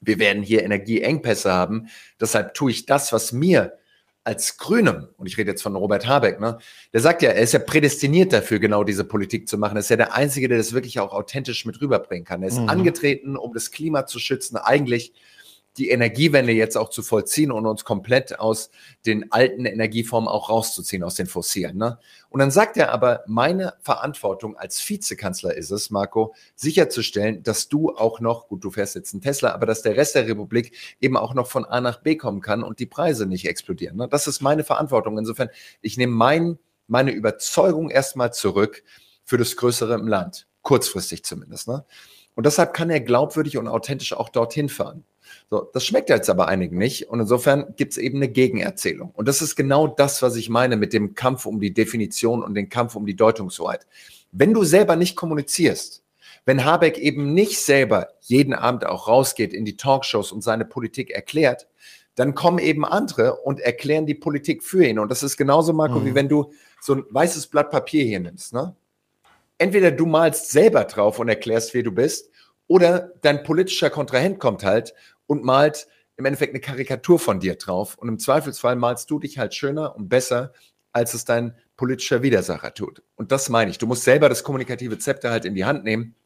wir werden hier Energieengpässe haben, deshalb tue ich das, was mir als Grünem, und ich rede jetzt von Robert Habeck, ne, der sagt ja, er ist ja prädestiniert dafür, genau diese Politik zu machen. Er ist ja der Einzige, der das wirklich auch authentisch mit rüberbringen kann. Er ist mhm. angetreten, um das Klima zu schützen, eigentlich die Energiewende jetzt auch zu vollziehen und uns komplett aus den alten Energieformen auch rauszuziehen, aus den fossilen. Ne? Und dann sagt er aber, meine Verantwortung als Vizekanzler ist es, Marco, sicherzustellen, dass du auch noch, gut, du fährst jetzt einen Tesla, aber dass der Rest der Republik eben auch noch von A nach B kommen kann und die Preise nicht explodieren. Ne? Das ist meine Verantwortung. Insofern, ich nehme mein, meine Überzeugung erstmal zurück für das Größere im Land, kurzfristig zumindest. Ne? Und deshalb kann er glaubwürdig und authentisch auch dorthin fahren. So, das schmeckt jetzt aber einigen nicht. Und insofern gibt es eben eine Gegenerzählung. Und das ist genau das, was ich meine mit dem Kampf um die Definition und den Kampf um die Deutungshoheit. Wenn du selber nicht kommunizierst, wenn Habeck eben nicht selber jeden Abend auch rausgeht in die Talkshows und seine Politik erklärt, dann kommen eben andere und erklären die Politik für ihn. Und das ist genauso, Marco, mhm. wie wenn du so ein weißes Blatt Papier hier nimmst. Ne? Entweder du malst selber drauf und erklärst, wer du bist, Oder dein politischer Kontrahent kommt halt und malt im Endeffekt eine Karikatur von dir drauf. Und im Zweifelsfall malst du dich halt schöner und besser, als es dein politischer Widersacher tut. Und das meine ich. Du musst selber das kommunikative Zepter halt in die Hand nehmen,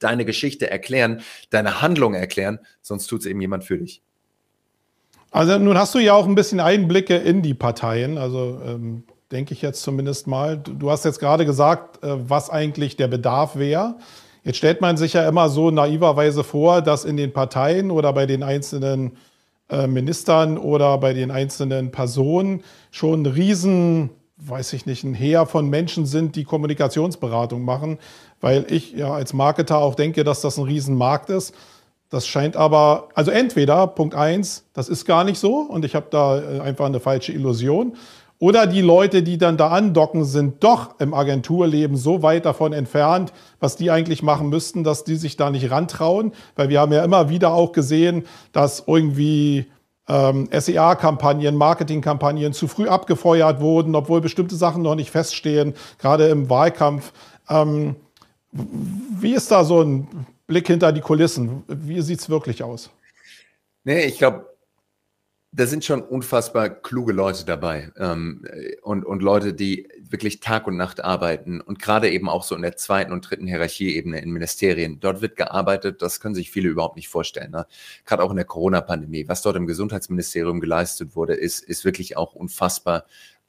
deine Geschichte erklären, deine Handlung erklären, sonst tut es eben jemand für dich. Also nun hast du ja auch ein bisschen Einblicke in die Parteien, also ähm, denke ich jetzt zumindest mal. Du hast jetzt gerade gesagt, äh, was eigentlich der Bedarf wäre. Jetzt stellt man sich ja immer so naiverweise vor, dass in den Parteien oder bei den einzelnen äh, Ministern oder bei den einzelnen Personen schon ein riesen, weiß ich nicht, ein Heer von Menschen sind, die Kommunikationsberatung machen, weil ich ja als Marketer auch denke, dass das ein Riesenmarkt ist. Das scheint aber, also entweder Punkt eins, das ist gar nicht so und ich habe da äh, einfach eine falsche Illusion. Oder die Leute, die dann da andocken, sind doch im Agenturleben so weit davon entfernt, was die eigentlich machen müssten, dass die sich da nicht rantrauen. Weil wir haben ja immer wieder auch gesehen, dass irgendwie ähm, SEA-Kampagnen, Marketingkampagnen zu früh abgefeuert wurden, obwohl bestimmte Sachen noch nicht feststehen, gerade im Wahlkampf. Ähm, wie ist da so ein Blick hinter die Kulissen? Wie sieht es wirklich aus? Nee, ich glaube, da sind schon unfassbar kluge Leute dabei ähm, und, und Leute, die wirklich Tag und Nacht arbeiten und gerade eben auch so in der zweiten und dritten Hierarchieebene in Ministerien. Dort wird gearbeitet, das können sich viele überhaupt nicht vorstellen. Ne? Gerade auch in der Corona-Pandemie. Was dort im Gesundheitsministerium geleistet wurde, ist, ist wirklich auch unfassbar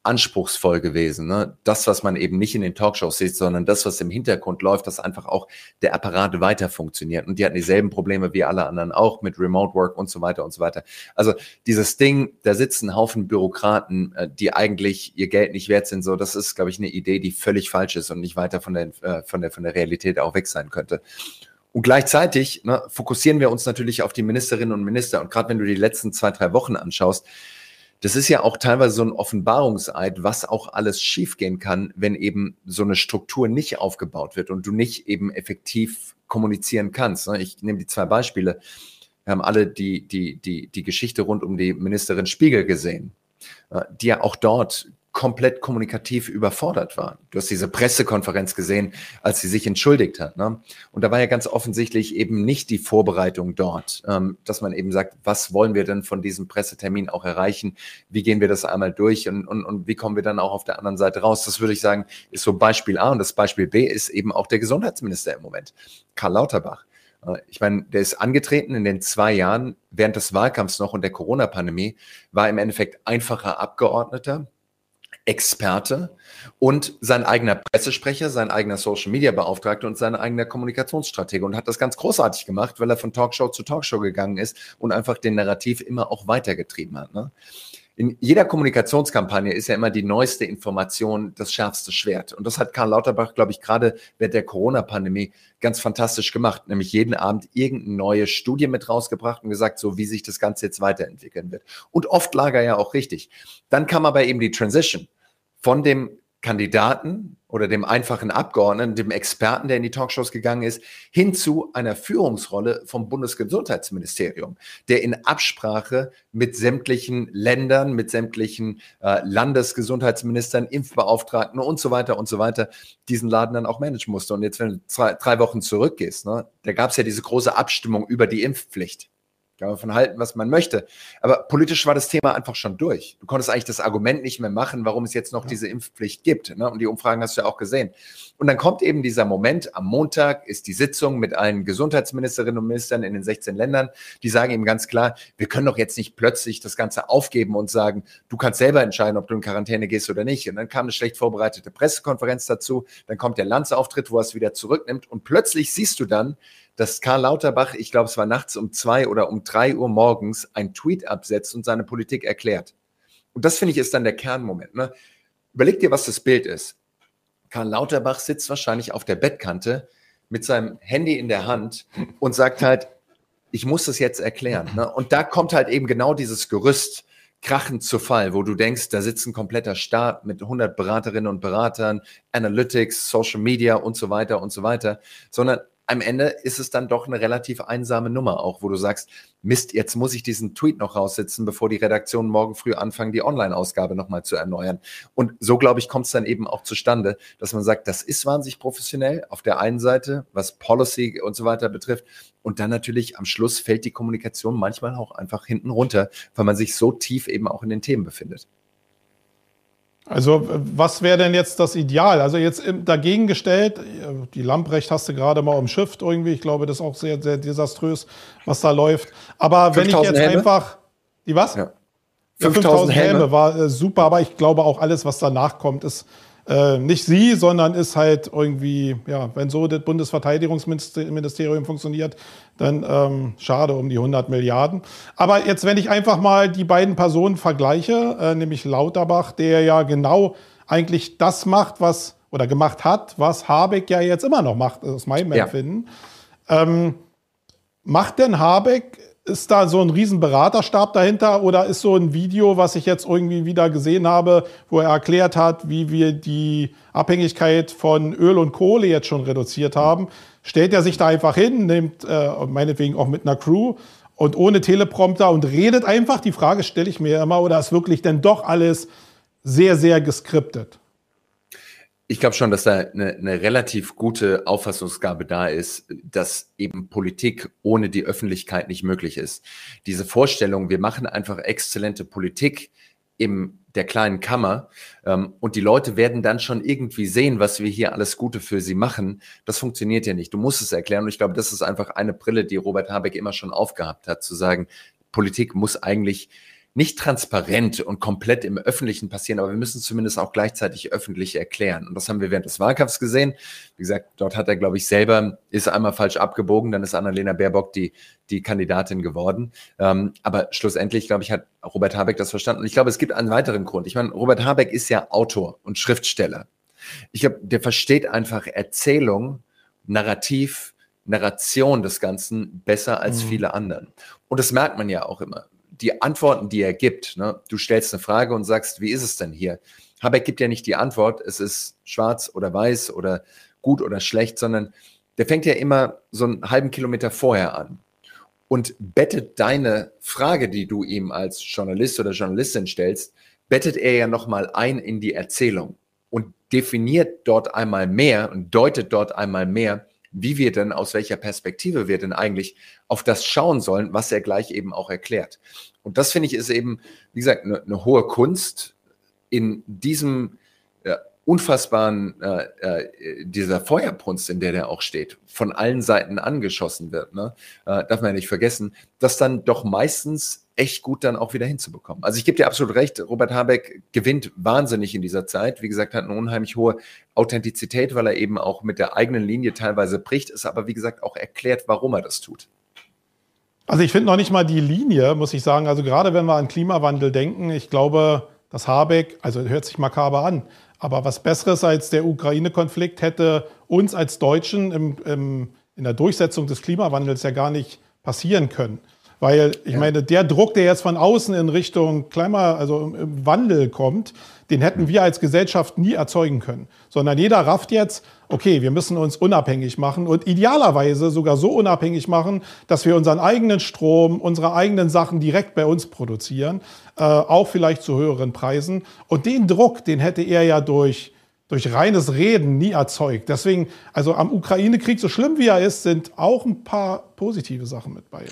anspruchsvoll gewesen. Ne? Das, was man eben nicht in den Talkshows sieht, sondern das, was im Hintergrund läuft, dass einfach auch der Apparat weiter funktioniert. Und die hatten dieselben Probleme wie alle anderen auch mit Remote Work und so weiter und so weiter. Also dieses Ding, da sitzen Haufen Bürokraten, äh, die eigentlich ihr Geld nicht wert sind. So, das ist, glaube ich, eine Idee, die völlig falsch ist und nicht weiter von der, äh, von der, von der Realität auch weg sein könnte. Und gleichzeitig ne, fokussieren wir uns natürlich auf die Ministerinnen und Minister. Und gerade wenn du die letzten zwei, drei Wochen anschaust, das ist ja auch teilweise so ein Offenbarungseid, was auch alles schiefgehen kann, wenn eben so eine Struktur nicht aufgebaut wird und du nicht eben effektiv kommunizieren kannst. Ne? Ich nehme die zwei Beispiele. Wir haben alle die, die, die, die Geschichte rund um die Ministerin Spiegel gesehen, äh, die ja auch dort komplett kommunikativ überfordert war. Du hast diese Pressekonferenz gesehen, als sie sich entschuldigt hat. Ne? Und da war ja ganz offensichtlich eben nicht die Vorbereitung dort, ähm, dass man eben sagt, was wollen wir denn von diesem Pressetermin auch erreichen? Wie gehen wir das einmal durch und, und, und wie kommen wir dann auch auf der anderen Seite raus? Das würde ich sagen, ist so Beispiel A. Und das Beispiel B ist eben auch der Gesundheitsminister im Moment, Karl Lauterbach. Äh, ich meine, der ist angetreten in den zwei Jahren während des Wahlkampfs noch und der Corona-Pandemie, war im Endeffekt einfacher Abgeordneter, Experte und sein eigener Pressesprecher, sein eigener Social Media Beauftragter und sein eigener Kommunikationsstratege und hat das ganz großartig gemacht, weil er von Talkshow zu Talkshow gegangen ist und einfach den Narrativ immer auch weitergetrieben hat. Ne? In jeder Kommunikationskampagne ist ja immer die neueste Information das schärfste Schwert. Und das hat Karl Lauterbach, glaube ich, gerade während der Corona-Pandemie ganz fantastisch gemacht. Nämlich jeden Abend irgendeine neue Studie mit rausgebracht und gesagt, so wie sich das Ganze jetzt weiterentwickeln wird. Und oft lag er ja auch richtig. Dann kam aber eben die Transition von dem Kandidaten oder dem einfachen Abgeordneten, dem Experten, der in die Talkshows gegangen ist, hin zu einer Führungsrolle vom Bundesgesundheitsministerium, der in Absprache mit sämtlichen Ländern, mit sämtlichen äh, Landesgesundheitsministern, Impfbeauftragten und so weiter und so weiter diesen Laden dann auch managen musste. Und jetzt, wenn du zwei, drei Wochen zurückgehst, ne, da gab es ja diese große Abstimmung über die Impfpflicht. Kann man davon halten, was man möchte. Aber politisch war das Thema einfach schon durch. Du konntest eigentlich das Argument nicht mehr machen, warum es jetzt noch ja. diese Impfpflicht gibt. Ne? Und die Umfragen hast du ja auch gesehen. Und dann kommt eben dieser Moment, am Montag ist die Sitzung mit allen Gesundheitsministerinnen und Ministern in den 16 Ländern. Die sagen eben ganz klar, wir können doch jetzt nicht plötzlich das Ganze aufgeben und sagen, du kannst selber entscheiden, ob du in Quarantäne gehst oder nicht. Und dann kam eine schlecht vorbereitete Pressekonferenz dazu. Dann kommt der Landsauftritt, wo er es wieder zurücknimmt. Und plötzlich siehst du dann, dass Karl Lauterbach, ich glaube, es war nachts um zwei oder um drei Uhr morgens, ein Tweet absetzt und seine Politik erklärt. Und das finde ich ist dann der Kernmoment. Ne? Überleg dir, was das Bild ist. Karl Lauterbach sitzt wahrscheinlich auf der Bettkante mit seinem Handy in der Hand und sagt halt, ich muss das jetzt erklären. Ne? Und da kommt halt eben genau dieses Gerüst krachend zu Fall, wo du denkst, da sitzt ein kompletter Staat mit 100 Beraterinnen und Beratern, Analytics, Social Media und so weiter und so weiter, sondern am Ende ist es dann doch eine relativ einsame Nummer auch, wo du sagst, Mist, jetzt muss ich diesen Tweet noch raussitzen, bevor die Redaktion morgen früh anfangen, die Online-Ausgabe nochmal zu erneuern. Und so, glaube ich, kommt es dann eben auch zustande, dass man sagt, das ist wahnsinnig professionell auf der einen Seite, was Policy und so weiter betrifft. Und dann natürlich am Schluss fällt die Kommunikation manchmal auch einfach hinten runter, weil man sich so tief eben auch in den Themen befindet. Also was wäre denn jetzt das Ideal? Also jetzt dagegen gestellt, die Lamprecht hast du gerade mal umschifft irgendwie. Ich glaube, das ist auch sehr, sehr desaströs, was da läuft. Aber wenn ich jetzt Helme? einfach, die was? Ja. 5000 Helme. Helme war äh, super, aber ich glaube auch alles, was danach kommt, ist äh, nicht sie, sondern ist halt irgendwie, ja, wenn so das Bundesverteidigungsministerium funktioniert, dann ähm, schade um die 100 Milliarden. Aber jetzt, wenn ich einfach mal die beiden Personen vergleiche, äh, nämlich Lauterbach, der ja genau eigentlich das macht, was oder gemacht hat, was Habeck ja jetzt immer noch macht, aus meinem ja. Empfinden. Ähm, macht denn Habeck ist da so ein riesen Beraterstab dahinter oder ist so ein Video, was ich jetzt irgendwie wieder gesehen habe, wo er erklärt hat, wie wir die Abhängigkeit von Öl und Kohle jetzt schon reduziert haben? Stellt er sich da einfach hin, nimmt äh, meinetwegen auch mit einer Crew und ohne Teleprompter und redet einfach? Die Frage stelle ich mir immer, oder ist wirklich denn doch alles sehr, sehr geskriptet? Ich glaube schon, dass da eine, eine, relativ gute Auffassungsgabe da ist, dass eben Politik ohne die Öffentlichkeit nicht möglich ist. Diese Vorstellung, wir machen einfach exzellente Politik in der kleinen Kammer ähm, und die Leute werden dann schon irgendwie sehen, was wir hier alles Gute für sie machen. Das funktioniert ja nicht. Du musst es erklären und ich glaube, das ist einfach eine Brille, die Robert Habeck immer schon aufgehabt hat, zu sagen, Politik muss eigentlich nicht transparent und komplett im Öffentlichen passieren, aber wir müssen zumindest auch gleichzeitig öffentlich erklären. Und das haben wir während des Wahlkampfs gesehen. Wie gesagt, dort hat er, glaube ich, selber, ist einmal falsch abgebogen, dann ist Annalena Baerbock die, die Kandidatin geworden. Ähm, aber schlussendlich, glaube ich, hat Robert Habeck das verstanden. Und ich glaube, es gibt einen weiteren Grund. Ich meine, Robert Habeck ist ja Autor und Schriftsteller. Ich glaube, der versteht einfach Erzählung, Narrativ, Narration des Ganzen besser als mhm. viele anderen. Und das merkt man ja auch immer die Antworten, die er gibt, ne? du stellst eine Frage und sagst, wie ist es denn hier? Habeck gibt ja nicht die Antwort, es ist schwarz oder weiß oder gut oder schlecht, sondern der fängt ja immer so einen halben Kilometer vorher an und bettet deine Frage, die du ihm als Journalist oder Journalistin stellst, bettet er ja nochmal ein in die Erzählung und definiert dort einmal mehr und deutet dort einmal mehr, wie wir denn, aus welcher Perspektive wir denn eigentlich auf das schauen sollen, was er gleich eben auch erklärt. Und das finde ich ist eben, wie gesagt, eine, eine hohe Kunst in diesem äh, unfassbaren, äh, äh, dieser Feuerbrunst, in der der auch steht, von allen Seiten angeschossen wird, ne? äh, darf man ja nicht vergessen, dass dann doch meistens echt gut dann auch wieder hinzubekommen. Also ich gebe dir absolut recht, Robert Habeck gewinnt wahnsinnig in dieser Zeit. Wie gesagt, hat eine unheimlich hohe Authentizität, weil er eben auch mit der eigenen Linie teilweise bricht, ist aber wie gesagt auch erklärt, warum er das tut. Also ich finde noch nicht mal die Linie, muss ich sagen. Also gerade wenn wir an Klimawandel denken, ich glaube, dass Habeck, also hört sich makaber an, aber was Besseres als der Ukraine-Konflikt hätte uns als Deutschen im, im, in der Durchsetzung des Klimawandels ja gar nicht passieren können. Weil ich ja. meine, der Druck, der jetzt von außen in Richtung Klima, also im Wandel kommt, den hätten wir als Gesellschaft nie erzeugen können. Sondern jeder rafft jetzt, okay, wir müssen uns unabhängig machen und idealerweise sogar so unabhängig machen, dass wir unseren eigenen Strom, unsere eigenen Sachen direkt bei uns produzieren, äh, auch vielleicht zu höheren Preisen. Und den Druck, den hätte er ja durch durch reines Reden nie erzeugt. Deswegen, also am Ukraine-Krieg, so schlimm wie er ist, sind auch ein paar positive Sachen mit bei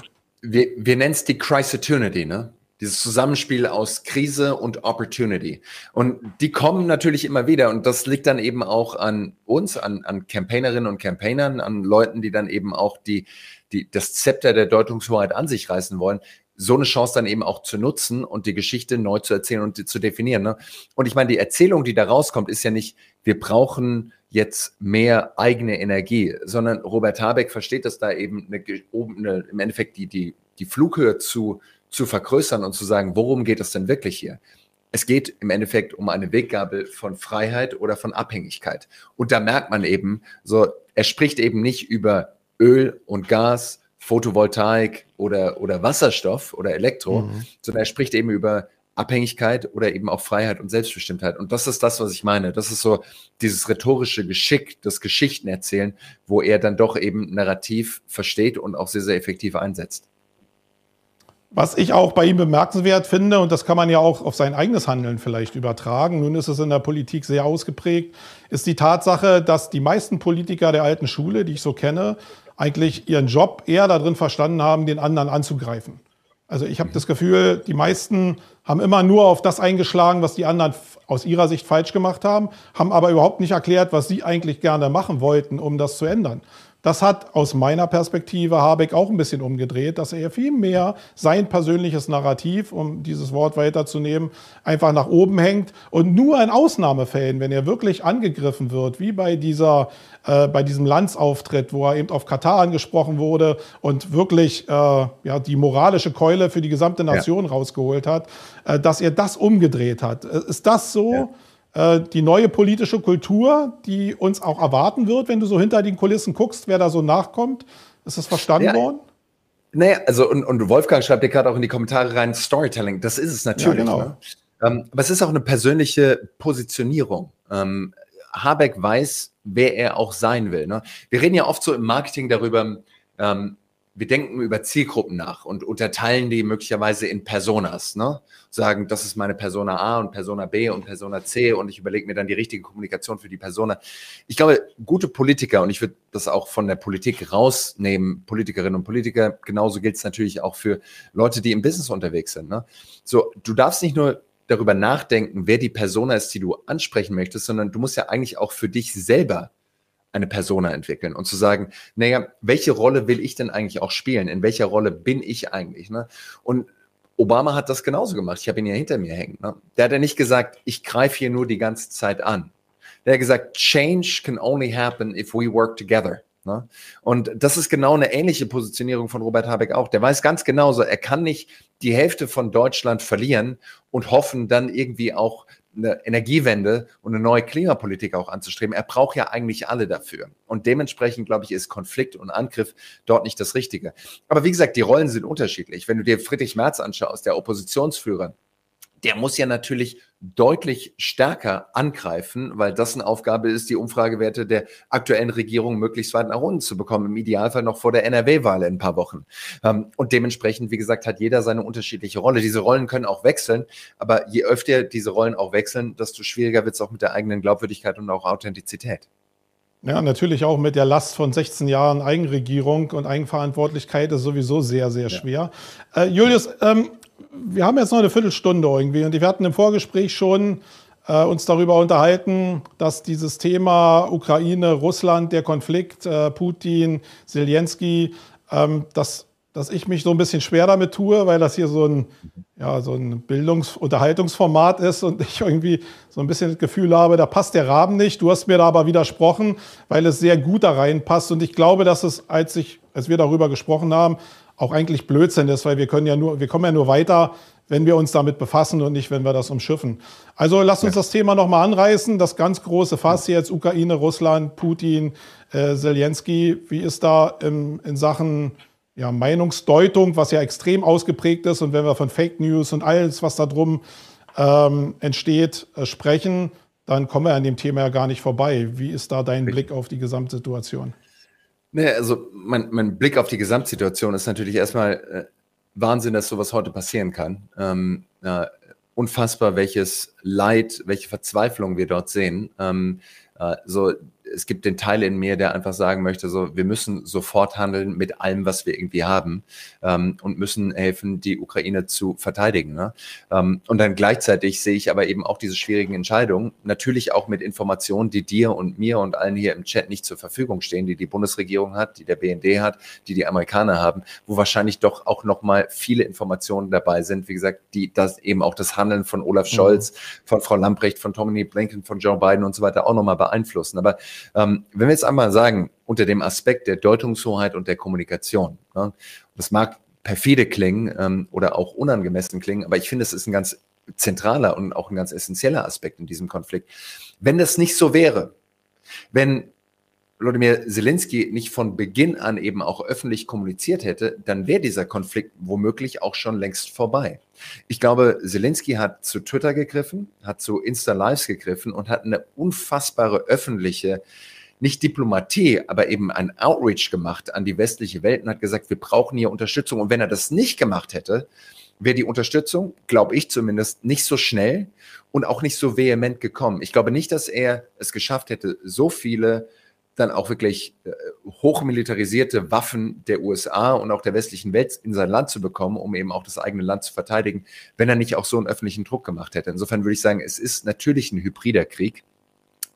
wir, wir nennen es die Crisis-Opportunity, ne? Dieses Zusammenspiel aus Krise und Opportunity. Und die kommen natürlich immer wieder. Und das liegt dann eben auch an uns, an, an Campaignerinnen und Campaignern, an Leuten, die dann eben auch die, die, das Zepter der Deutungshoheit an sich reißen wollen, so eine Chance dann eben auch zu nutzen und die Geschichte neu zu erzählen und zu definieren. Ne? Und ich meine, die Erzählung, die da rauskommt, ist ja nicht, wir brauchen jetzt mehr eigene Energie, sondern Robert Habeck versteht das da eben eine, eine, im Endeffekt die, die, die Flughöhe zu, zu vergrößern und zu sagen, worum geht es denn wirklich hier? Es geht im Endeffekt um eine Weggabel von Freiheit oder von Abhängigkeit. Und da merkt man eben, so, er spricht eben nicht über Öl und Gas, Photovoltaik oder, oder Wasserstoff oder Elektro, mhm. sondern er spricht eben über Abhängigkeit oder eben auch Freiheit und Selbstbestimmtheit. Und das ist das, was ich meine. Das ist so dieses rhetorische Geschick, das Geschichtenerzählen, wo er dann doch eben Narrativ versteht und auch sehr, sehr effektiv einsetzt. Was ich auch bei ihm bemerkenswert finde, und das kann man ja auch auf sein eigenes Handeln vielleicht übertragen, nun ist es in der Politik sehr ausgeprägt, ist die Tatsache, dass die meisten Politiker der alten Schule, die ich so kenne, eigentlich ihren Job eher darin verstanden haben, den anderen anzugreifen. Also ich habe das Gefühl, die meisten haben immer nur auf das eingeschlagen, was die anderen aus ihrer Sicht falsch gemacht haben, haben aber überhaupt nicht erklärt, was sie eigentlich gerne machen wollten, um das zu ändern. Das hat aus meiner Perspektive Habeck auch ein bisschen umgedreht, dass er viel mehr sein persönliches Narrativ, um dieses Wort weiterzunehmen, einfach nach oben hängt und nur in Ausnahmefällen, wenn er wirklich angegriffen wird, wie bei dieser, äh, bei diesem Landsauftritt, wo er eben auf Katar angesprochen wurde und wirklich äh, ja, die moralische Keule für die gesamte Nation ja. rausgeholt hat, äh, dass er das umgedreht hat. Äh, ist das so? Ja die neue politische Kultur, die uns auch erwarten wird, wenn du so hinter den Kulissen guckst, wer da so nachkommt? Ist das verstanden ja. worden? Naja, also und, und Wolfgang schreibt dir gerade auch in die Kommentare rein, Storytelling, das ist es natürlich. Ja, genau. ne? ähm, aber es ist auch eine persönliche Positionierung. Ähm, Habeck weiß, wer er auch sein will. Ne? Wir reden ja oft so im Marketing darüber, ähm, wir denken über Zielgruppen nach und unterteilen die möglicherweise in Personas. Ne? Sagen, das ist meine Persona A und Persona B und Persona C und ich überlege mir dann die richtige Kommunikation für die Persona. Ich glaube, gute Politiker, und ich würde das auch von der Politik rausnehmen, Politikerinnen und Politiker, genauso gilt es natürlich auch für Leute, die im Business unterwegs sind. Ne? So, du darfst nicht nur darüber nachdenken, wer die Persona ist, die du ansprechen möchtest, sondern du musst ja eigentlich auch für dich selber eine Persona entwickeln und zu sagen, naja, welche Rolle will ich denn eigentlich auch spielen? In welcher Rolle bin ich eigentlich? Ne? Und Obama hat das genauso gemacht. Ich habe ihn ja hinter mir hängen. Ne? Der hat ja nicht gesagt, ich greife hier nur die ganze Zeit an. Der hat gesagt, Change can only happen if we work together. Ne? Und das ist genau eine ähnliche Positionierung von Robert Habeck auch. Der weiß ganz genauso, er kann nicht die Hälfte von Deutschland verlieren und hoffen, dann irgendwie auch eine Energiewende und eine neue Klimapolitik auch anzustreben. Er braucht ja eigentlich alle dafür. Und dementsprechend, glaube ich, ist Konflikt und Angriff dort nicht das Richtige. Aber wie gesagt, die Rollen sind unterschiedlich. Wenn du dir Friedrich Merz anschaust, der Oppositionsführer, der muss ja natürlich deutlich stärker angreifen, weil das eine Aufgabe ist, die Umfragewerte der aktuellen Regierung möglichst weit nach unten zu bekommen, im Idealfall noch vor der NRW-Wahl in ein paar Wochen. Ähm, und dementsprechend, wie gesagt, hat jeder seine unterschiedliche Rolle. Diese Rollen können auch wechseln, aber je öfter diese Rollen auch wechseln, desto schwieriger wird es auch mit der eigenen Glaubwürdigkeit und auch Authentizität. Ja, natürlich auch mit der Last von 16 Jahren Eigenregierung und Eigenverantwortlichkeit ist sowieso sehr, sehr schwer. Ja. Äh, Julius, ähm, wir haben jetzt noch eine Viertelstunde irgendwie und wir hatten im Vorgespräch schon äh, uns darüber unterhalten, dass dieses Thema Ukraine, Russland, der Konflikt, äh, Putin, Zelensky, ähm, dass, dass ich mich so ein bisschen schwer damit tue, weil das hier so ein, ja, so ein Bildungs-Unterhaltungsformat ist und ich irgendwie so ein bisschen das Gefühl habe, da passt der Rahmen nicht. Du hast mir da aber widersprochen, weil es sehr gut da reinpasst und ich glaube, dass es, als, ich, als wir darüber gesprochen haben, auch eigentlich Blödsinn ist, weil wir können ja nur, wir kommen ja nur weiter, wenn wir uns damit befassen und nicht, wenn wir das umschiffen. Also lasst uns ja. das Thema nochmal anreißen. Das ganz große Fass jetzt Ukraine, Russland, Putin, äh, Zelensky. Wie ist da im, in Sachen ja, Meinungsdeutung, was ja extrem ausgeprägt ist und wenn wir von Fake News und alles, was da drum ähm, entsteht, äh, sprechen, dann kommen wir an dem Thema ja gar nicht vorbei. Wie ist da dein Blick auf die Gesamtsituation? Nee, also mein, mein Blick auf die Gesamtsituation ist natürlich erstmal äh, Wahnsinn, dass sowas heute passieren kann. Ähm, äh, unfassbar, welches Leid, welche Verzweiflung wir dort sehen. Ähm, äh, so es gibt den Teil in mir, der einfach sagen möchte, so, wir müssen sofort handeln mit allem, was wir irgendwie haben ähm, und müssen helfen, die Ukraine zu verteidigen. Ne? Ähm, und dann gleichzeitig sehe ich aber eben auch diese schwierigen Entscheidungen, natürlich auch mit Informationen, die dir und mir und allen hier im Chat nicht zur Verfügung stehen, die die Bundesregierung hat, die der BND hat, die die Amerikaner haben, wo wahrscheinlich doch auch nochmal viele Informationen dabei sind, wie gesagt, die das eben auch das Handeln von Olaf mhm. Scholz, mhm. von Frau Lamprecht, von Tommy Blinken, von Joe Biden und so weiter auch nochmal beeinflussen. Aber ähm, wenn wir jetzt einmal sagen, unter dem Aspekt der Deutungshoheit und der Kommunikation, ne, das mag perfide klingen ähm, oder auch unangemessen klingen, aber ich finde, es ist ein ganz zentraler und auch ein ganz essentieller Aspekt in diesem Konflikt. Wenn das nicht so wäre, wenn Wladimir Zelensky nicht von Beginn an eben auch öffentlich kommuniziert hätte, dann wäre dieser Konflikt womöglich auch schon längst vorbei. Ich glaube, Zelensky hat zu Twitter gegriffen, hat zu Insta Lives gegriffen und hat eine unfassbare öffentliche nicht Diplomatie, aber eben ein Outreach gemacht an die westliche Welt und hat gesagt, wir brauchen hier Unterstützung. Und wenn er das nicht gemacht hätte, wäre die Unterstützung, glaube ich zumindest, nicht so schnell und auch nicht so vehement gekommen. Ich glaube nicht, dass er es geschafft hätte, so viele dann auch wirklich äh, hochmilitarisierte Waffen der USA und auch der westlichen Welt in sein Land zu bekommen, um eben auch das eigene Land zu verteidigen, wenn er nicht auch so einen öffentlichen Druck gemacht hätte. Insofern würde ich sagen, es ist natürlich ein hybrider Krieg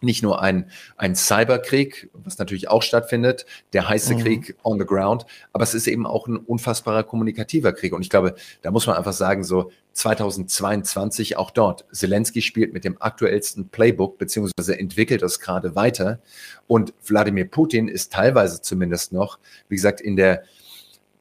nicht nur ein, ein Cyberkrieg, was natürlich auch stattfindet, der heiße mhm. Krieg on the ground, aber es ist eben auch ein unfassbarer kommunikativer Krieg. Und ich glaube, da muss man einfach sagen, so 2022 auch dort. Zelensky spielt mit dem aktuellsten Playbook, beziehungsweise entwickelt es gerade weiter. Und Wladimir Putin ist teilweise zumindest noch, wie gesagt, in der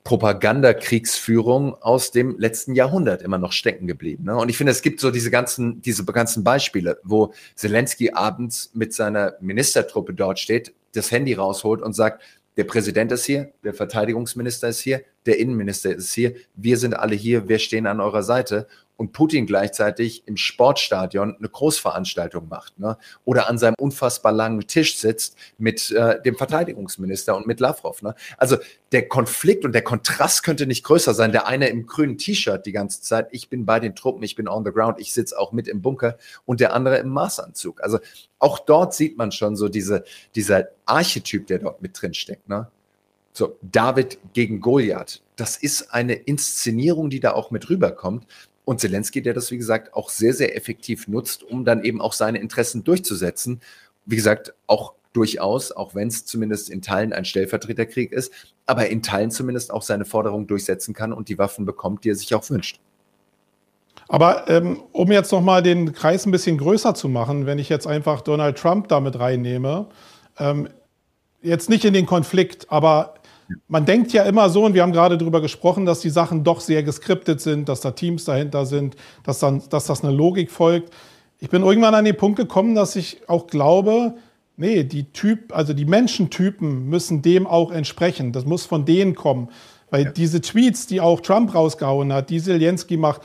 Propagandakriegsführung aus dem letzten Jahrhundert immer noch stecken geblieben. Ne? Und ich finde, es gibt so diese ganzen, diese ganzen Beispiele, wo Zelensky abends mit seiner Ministertruppe dort steht, das Handy rausholt und sagt, der Präsident ist hier, der Verteidigungsminister ist hier, der Innenminister ist hier, wir sind alle hier, wir stehen an eurer Seite und Putin gleichzeitig im Sportstadion eine Großveranstaltung macht ne? oder an seinem unfassbar langen Tisch sitzt mit äh, dem Verteidigungsminister und mit Lavrov. Ne? Also der Konflikt und der Kontrast könnte nicht größer sein. Der eine im grünen T-Shirt die ganze Zeit, ich bin bei den Truppen, ich bin on the ground, ich sitze auch mit im Bunker und der andere im Maßanzug. Also auch dort sieht man schon so diese, dieser Archetyp, der dort mit drin steckt. Ne? So, David gegen Goliath. Das ist eine Inszenierung, die da auch mit rüberkommt. Und Zelensky, der das, wie gesagt, auch sehr, sehr effektiv nutzt, um dann eben auch seine Interessen durchzusetzen. Wie gesagt, auch durchaus, auch wenn es zumindest in Teilen ein Stellvertreterkrieg ist, aber in Teilen zumindest auch seine Forderung durchsetzen kann und die Waffen bekommt, die er sich auch wünscht. Aber ähm, um jetzt nochmal den Kreis ein bisschen größer zu machen, wenn ich jetzt einfach Donald Trump damit reinnehme, ähm, jetzt nicht in den Konflikt, aber man denkt ja immer so, und wir haben gerade darüber gesprochen, dass die Sachen doch sehr geskriptet sind, dass da Teams dahinter sind, dass, dann, dass das eine Logik folgt. Ich bin irgendwann an den Punkt gekommen, dass ich auch glaube, nee, die Typ, also die Menschentypen müssen dem auch entsprechen. Das muss von denen kommen. Weil ja. diese Tweets, die auch Trump rausgehauen hat, die Zelensky macht,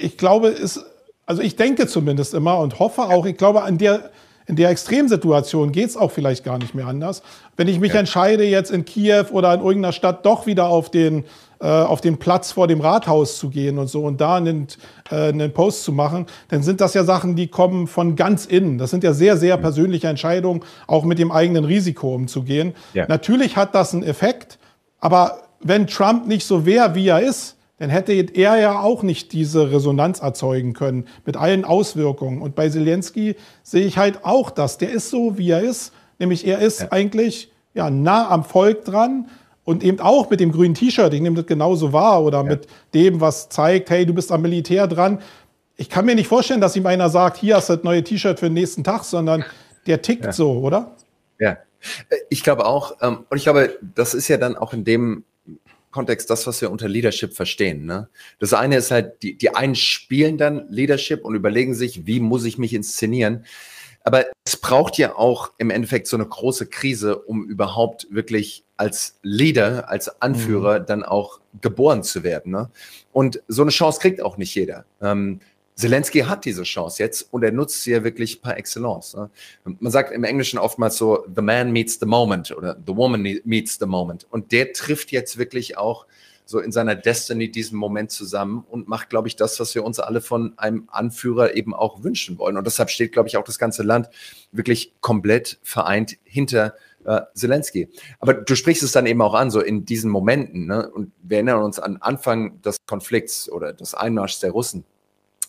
ich glaube, ist, also ich denke zumindest immer und hoffe auch, ich glaube, an der, in der Extremsituation geht es auch vielleicht gar nicht mehr anders. Wenn ich mich ja. entscheide, jetzt in Kiew oder in irgendeiner Stadt doch wieder auf den, äh, auf den Platz vor dem Rathaus zu gehen und so und da einen, äh, einen Post zu machen, dann sind das ja Sachen, die kommen von ganz innen. Das sind ja sehr, sehr persönliche Entscheidungen, auch mit dem eigenen Risiko umzugehen. Ja. Natürlich hat das einen Effekt, aber wenn Trump nicht so wäre, wie er ist, dann hätte er ja auch nicht diese Resonanz erzeugen können mit allen Auswirkungen. Und bei Zelensky sehe ich halt auch das. Der ist so, wie er ist. Nämlich er ist ja. eigentlich ja, nah am Volk dran und eben auch mit dem grünen T-Shirt. Ich nehme das genauso wahr oder ja. mit dem, was zeigt, hey, du bist am Militär dran. Ich kann mir nicht vorstellen, dass ihm einer sagt, hier hast du das neue T-Shirt für den nächsten Tag, sondern der tickt ja. so, oder? Ja, ich glaube auch. Ähm, und ich glaube, das ist ja dann auch in dem Kontext das, was wir unter Leadership verstehen. Ne? Das eine ist halt, die, die einen spielen dann Leadership und überlegen sich, wie muss ich mich inszenieren. Aber es braucht ja auch im Endeffekt so eine große Krise, um überhaupt wirklich als Leader, als Anführer mhm. dann auch geboren zu werden. Ne? Und so eine Chance kriegt auch nicht jeder. Ähm, Zelensky hat diese Chance jetzt und er nutzt sie ja wirklich par excellence. Ne? Man sagt im Englischen oftmals so, the man meets the moment oder the woman meets the moment. Und der trifft jetzt wirklich auch so in seiner Destiny diesen Moment zusammen und macht, glaube ich, das, was wir uns alle von einem Anführer eben auch wünschen wollen. Und deshalb steht, glaube ich, auch das ganze Land wirklich komplett vereint hinter äh, Zelensky. Aber du sprichst es dann eben auch an, so in diesen Momenten. Ne? Und wir erinnern uns an Anfang des Konflikts oder des Einmarschs der Russen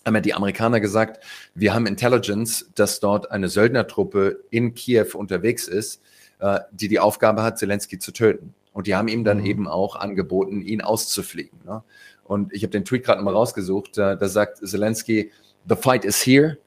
haben ja die Amerikaner gesagt, wir haben Intelligence, dass dort eine Söldnertruppe in Kiew unterwegs ist, äh, die die Aufgabe hat, Zelensky zu töten. Und die haben ihm dann mhm. eben auch angeboten, ihn auszufliegen. Ne? Und ich habe den Tweet gerade mal rausgesucht, äh, da sagt Zelensky, the fight is here,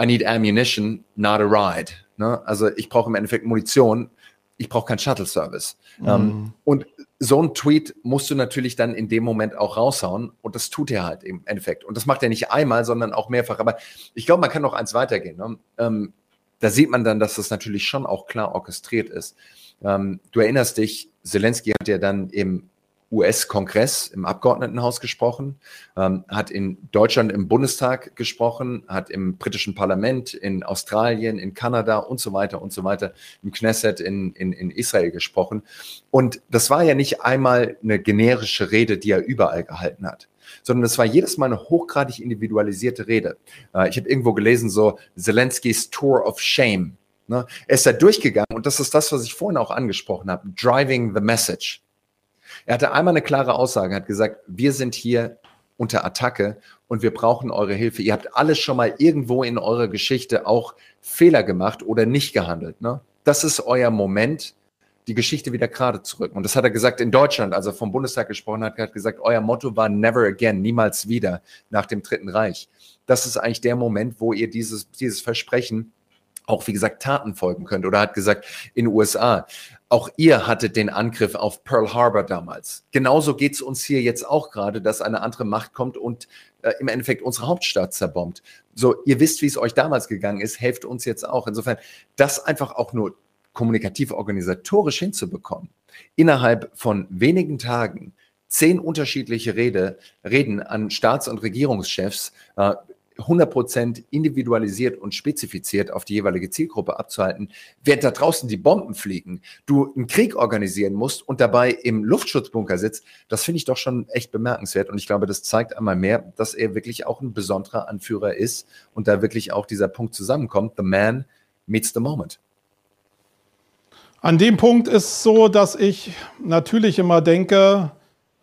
I need ammunition, not a ride. Ne? Also ich brauche im Endeffekt Munition, ich brauche keinen Shuttle-Service. Mhm. Ähm, und so ein Tweet musst du natürlich dann in dem Moment auch raushauen und das tut er halt im Endeffekt. Und das macht er nicht einmal, sondern auch mehrfach. Aber ich glaube, man kann noch eins weitergehen. Ne? Ähm, da sieht man dann, dass das natürlich schon auch klar orchestriert ist. Ähm, du erinnerst dich, Zelensky hat ja dann im US-Kongress im Abgeordnetenhaus gesprochen, ähm, hat in Deutschland im Bundestag gesprochen, hat im britischen Parlament, in Australien, in Kanada und so weiter und so weiter, im Knesset in, in, in Israel gesprochen. Und das war ja nicht einmal eine generische Rede, die er überall gehalten hat sondern das war jedes Mal eine hochgradig individualisierte Rede. Äh, ich habe irgendwo gelesen, so Zelenskys Tour of Shame. Ne? Er ist da durchgegangen und das ist das, was ich vorhin auch angesprochen habe, driving the message. Er hatte einmal eine klare Aussage, hat gesagt, wir sind hier unter Attacke und wir brauchen eure Hilfe. Ihr habt alles schon mal irgendwo in eurer Geschichte auch Fehler gemacht oder nicht gehandelt. Ne? Das ist euer Moment, die Geschichte wieder gerade zu rücken. Und das hat er gesagt in Deutschland, als er vom Bundestag gesprochen hat, hat gesagt, euer Motto war never again, niemals wieder nach dem Dritten Reich. Das ist eigentlich der Moment, wo ihr dieses, dieses Versprechen auch, wie gesagt, Taten folgen könnt. Oder hat gesagt, in den USA, auch ihr hattet den Angriff auf Pearl Harbor damals. Genauso geht es uns hier jetzt auch gerade, dass eine andere Macht kommt und äh, im Endeffekt unsere Hauptstadt zerbombt. So, ihr wisst, wie es euch damals gegangen ist, helft uns jetzt auch. Insofern, das einfach auch nur kommunikativ organisatorisch hinzubekommen, innerhalb von wenigen Tagen zehn unterschiedliche Rede, Reden an Staats- und Regierungschefs, äh, 100% individualisiert und spezifiziert auf die jeweilige Zielgruppe abzuhalten, während da draußen die Bomben fliegen, du einen Krieg organisieren musst und dabei im Luftschutzbunker sitzt, das finde ich doch schon echt bemerkenswert. Und ich glaube, das zeigt einmal mehr, dass er wirklich auch ein besonderer Anführer ist und da wirklich auch dieser Punkt zusammenkommt. The man meets the moment. An dem Punkt ist so, dass ich natürlich immer denke,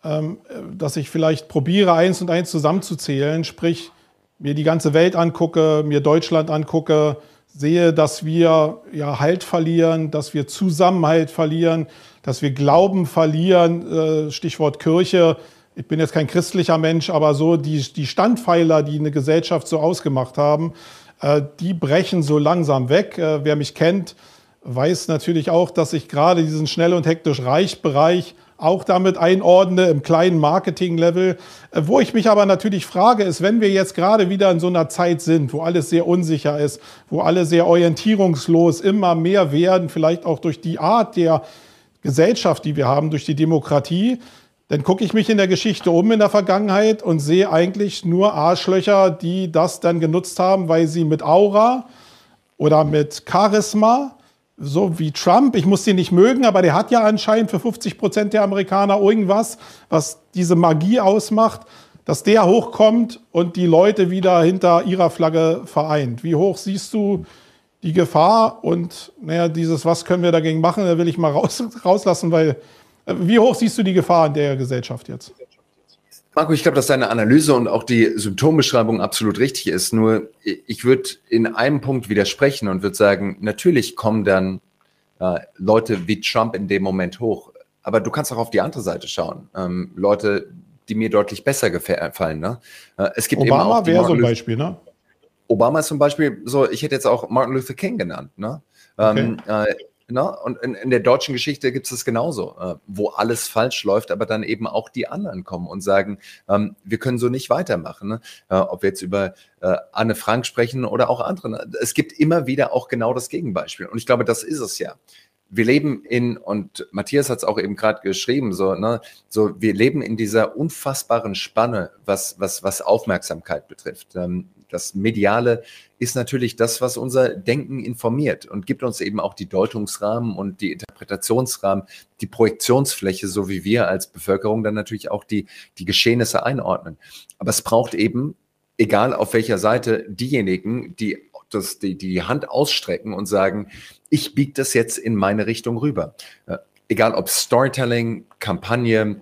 ähm, dass ich vielleicht probiere, eins und eins zusammenzuzählen, sprich, mir die ganze Welt angucke, mir Deutschland angucke, sehe, dass wir ja Halt verlieren, dass wir Zusammenhalt verlieren, dass wir Glauben verlieren, äh, Stichwort Kirche. Ich bin jetzt kein christlicher Mensch, aber so die, die Standpfeiler, die eine Gesellschaft so ausgemacht haben, äh, die brechen so langsam weg. Äh, wer mich kennt, weiß natürlich auch, dass ich gerade diesen schnell und hektisch reich Bereich auch damit einordne im kleinen Marketing-Level. Äh, wo ich mich aber natürlich frage, ist, wenn wir jetzt gerade wieder in so einer Zeit sind, wo alles sehr unsicher ist, wo alle sehr orientierungslos immer mehr werden, vielleicht auch durch die Art der Gesellschaft, die wir haben, durch die Demokratie, dann gucke ich mich in der Geschichte um in der Vergangenheit und sehe eigentlich nur Arschlöcher, die das dann genutzt haben, weil sie mit Aura oder mit Charisma so wie Trump, ich muss den nicht mögen, aber der hat ja anscheinend für 50 Prozent der Amerikaner irgendwas, was diese Magie ausmacht, dass der hochkommt und die Leute wieder hinter ihrer Flagge vereint. Wie hoch siehst du die Gefahr und naja, dieses, was können wir dagegen machen, da will ich mal raus, rauslassen, weil äh, wie hoch siehst du die Gefahr in der Gesellschaft jetzt? Marco, ich glaube, dass deine Analyse und auch die Symptombeschreibung absolut richtig ist. Nur ich würde in einem Punkt widersprechen und würde sagen, natürlich kommen dann äh, Leute wie Trump in dem Moment hoch. Aber du kannst auch auf die andere Seite schauen. Ähm, Leute, die mir deutlich besser gefallen. Ne? Äh, es gibt Obama wäre so ein Beispiel, ne? Obama ist zum Beispiel so, ich hätte jetzt auch Martin Luther King genannt. Ne? Okay. Ähm, äh, Ne? Und in, in, der deutschen Geschichte gibt es es genauso, äh, wo alles falsch läuft, aber dann eben auch die anderen kommen und sagen, ähm, wir können so nicht weitermachen. Ne? Äh, ob wir jetzt über äh, Anne Frank sprechen oder auch andere. Ne? Es gibt immer wieder auch genau das Gegenbeispiel. Und ich glaube, das ist es ja wir leben in, und Matthias hat es auch eben gerade geschrieben, so, ne, so, wir leben in dieser unfassbaren Spanne, was, was, was Aufmerksamkeit betrifft. Ähm, das Mediale ist natürlich das, was unser Denken informiert und gibt uns eben auch die Deutungsrahmen und die Interpretationsrahmen, die Projektionsfläche, so wie wir als Bevölkerung dann natürlich auch die, die Geschehnisse einordnen. Aber es braucht eben, egal auf welcher Seite, diejenigen, die das, die, die Hand ausstrecken und sagen, ich biege das jetzt in meine Richtung rüber. Egal ob Storytelling, Kampagne,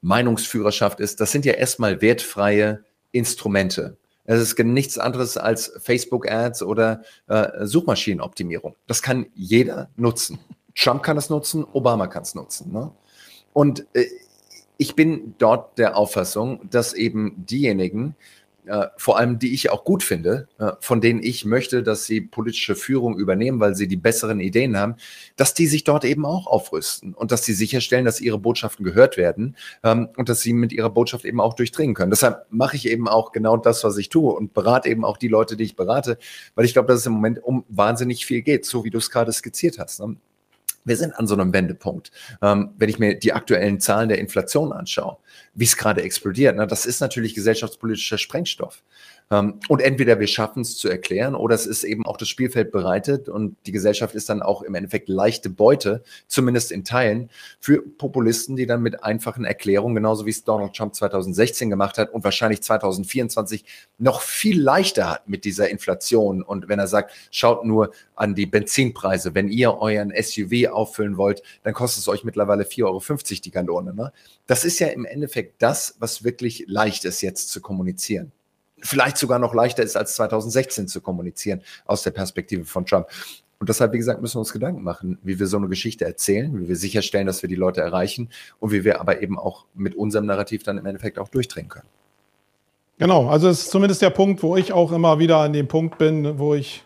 Meinungsführerschaft ist, das sind ja erstmal wertfreie Instrumente. Es ist nichts anderes als Facebook-Ads oder äh, Suchmaschinenoptimierung. Das kann jeder nutzen. Trump kann es nutzen, Obama kann es nutzen. Ne? Und äh, ich bin dort der Auffassung, dass eben diejenigen, vor allem die ich auch gut finde, äh, von denen ich möchte, dass sie politische Führung übernehmen, weil sie die besseren Ideen haben, dass die sich dort eben auch aufrüsten und dass sie sicherstellen, dass ihre Botschaften gehört werden ähm, und dass sie mit ihrer Botschaft eben auch durchdringen können. Deshalb mache ich eben auch genau das, was ich tue und berate eben auch die Leute, die ich berate, weil ich glaube, dass es im Moment um wahnsinnig viel geht, so wie du es gerade skizziert hast. Wir sind an so einem Wendepunkt. Ähm, wenn ich mir die aktuellen Zahlen der Inflation anschaue, wie es gerade explodiert, ne, das ist natürlich gesellschaftspolitischer Sprengstoff. Ähm, und entweder wir schaffen es zu erklären oder es ist eben auch das Spielfeld bereitet und die Gesellschaft ist dann auch im Endeffekt leichte Beute, zumindest in Teilen, für Populisten, die dann mit einfachen Erklärungen, genauso wie es Donald Trump 2016 gemacht hat und wahrscheinlich 2024 noch viel leichter hat mit dieser Inflation. Und wenn er sagt, schaut nur an die Benzinpreise, wenn ihr euren SUV auffüllen wollt, dann kostet es euch mittlerweile 4,50 Euro die Gallone. Ne? Das ist ja im Endeffekt das, was wirklich leicht ist jetzt zu kommunizieren vielleicht sogar noch leichter ist als 2016 zu kommunizieren aus der Perspektive von Trump. Und deshalb, wie gesagt, müssen wir uns Gedanken machen, wie wir so eine Geschichte erzählen, wie wir sicherstellen, dass wir die Leute erreichen und wie wir aber eben auch mit unserem Narrativ dann im Endeffekt auch durchdrehen können. Genau, also es ist zumindest der Punkt, wo ich auch immer wieder an dem Punkt bin, wo ich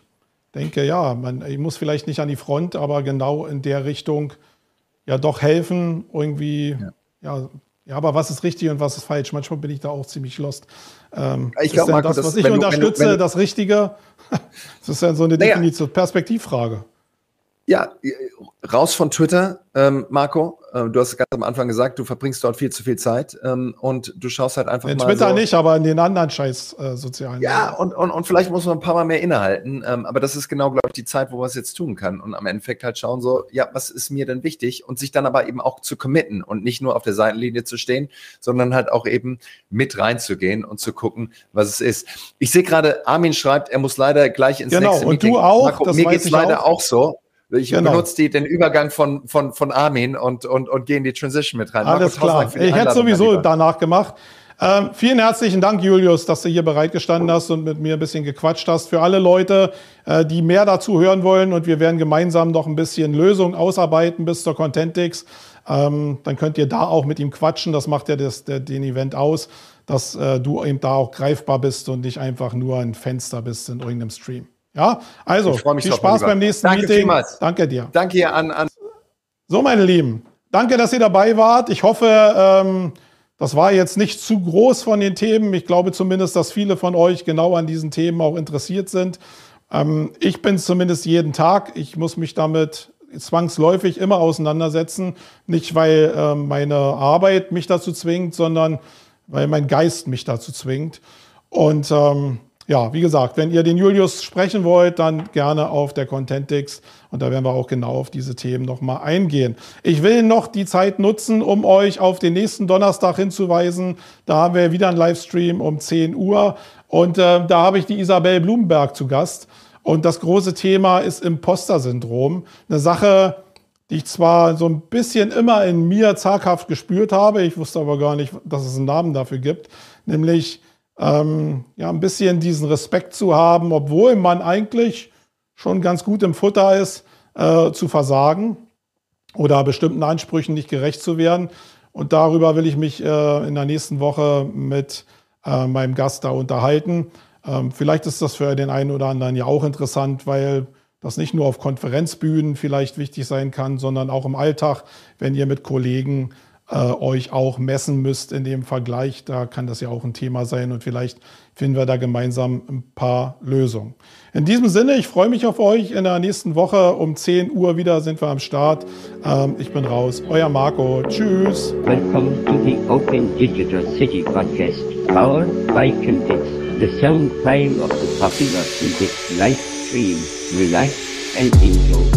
denke, ja, man, ich muss vielleicht nicht an die Front, aber genau in der Richtung ja doch helfen, irgendwie ja. ja ja, aber was ist richtig und was ist falsch? Manchmal bin ich da auch ziemlich lost. Ähm, ich glaube, das, was ich unterstütze, wenn du, wenn du, das Richtige? das ist ja so eine naja. Perspektivfrage. Ja, raus von Twitter, ähm, Marco. Äh, du hast ganz am Anfang gesagt, du verbringst dort viel zu viel Zeit ähm, und du schaust halt einfach in mal. In Twitter so, nicht, aber in den anderen scheiß äh, sozialen. Ja, und, und, und vielleicht muss man ein paar Mal mehr innehalten. Ähm, aber das ist genau, glaube ich, die Zeit, wo man es jetzt tun kann. Und am Endeffekt halt schauen, so, ja, was ist mir denn wichtig? Und sich dann aber eben auch zu committen und nicht nur auf der Seitenlinie zu stehen, sondern halt auch eben mit reinzugehen und zu gucken, was es ist. Ich sehe gerade, Armin schreibt, er muss leider gleich ins genau, nächste Meeting. Genau, und du auch. Marco, mir geht es leider auch. auch so. Ich genau. benutze die, den Übergang von, von, von Armin und, und, und gehe in die Transition mit rein. Alles Marco, klar. Ich hätte sowieso danach gemacht. Ähm, vielen herzlichen Dank, Julius, dass du hier bereitgestanden hast und mit mir ein bisschen gequatscht hast. Für alle Leute, äh, die mehr dazu hören wollen und wir werden gemeinsam noch ein bisschen Lösungen ausarbeiten bis zur Contentix, ähm, dann könnt ihr da auch mit ihm quatschen. Das macht ja das, der, den Event aus, dass äh, du eben da auch greifbar bist und nicht einfach nur ein Fenster bist in irgendeinem Stream. Ja, also viel Spaß beim nächsten Danke Meeting. Vielmals. Danke dir. Danke an, an. So, meine Lieben, danke, dass ihr dabei wart. Ich hoffe, ähm, das war jetzt nicht zu groß von den Themen. Ich glaube zumindest, dass viele von euch genau an diesen Themen auch interessiert sind. Ähm, ich bin zumindest jeden Tag. Ich muss mich damit zwangsläufig immer auseinandersetzen. Nicht, weil äh, meine Arbeit mich dazu zwingt, sondern weil mein Geist mich dazu zwingt. Und ähm, ja, wie gesagt, wenn ihr den Julius sprechen wollt, dann gerne auf der Contentix und da werden wir auch genau auf diese Themen nochmal eingehen. Ich will noch die Zeit nutzen, um euch auf den nächsten Donnerstag hinzuweisen. Da haben wir wieder einen Livestream um 10 Uhr und äh, da habe ich die Isabel Blumenberg zu Gast. Und das große Thema ist Imposter-Syndrom. Eine Sache, die ich zwar so ein bisschen immer in mir zaghaft gespürt habe, ich wusste aber gar nicht, dass es einen Namen dafür gibt, nämlich ähm, ja, ein bisschen diesen Respekt zu haben, obwohl man eigentlich schon ganz gut im Futter ist, äh, zu versagen oder bestimmten Ansprüchen nicht gerecht zu werden. Und darüber will ich mich äh, in der nächsten Woche mit äh, meinem Gast da unterhalten. Ähm, vielleicht ist das für den einen oder anderen ja auch interessant, weil das nicht nur auf Konferenzbühnen vielleicht wichtig sein kann, sondern auch im Alltag, wenn ihr mit Kollegen äh, euch auch messen müsst in dem Vergleich. Da kann das ja auch ein Thema sein und vielleicht finden wir da gemeinsam ein paar Lösungen. In diesem Sinne, ich freue mich auf euch. In der nächsten Woche um 10 Uhr wieder sind wir am Start. Ähm, ich bin raus. Euer Marco. Tschüss. Welcome to the Open Digital City Podcast, powered by Context, the sound file of the popular Context live stream. Relax and enjoy.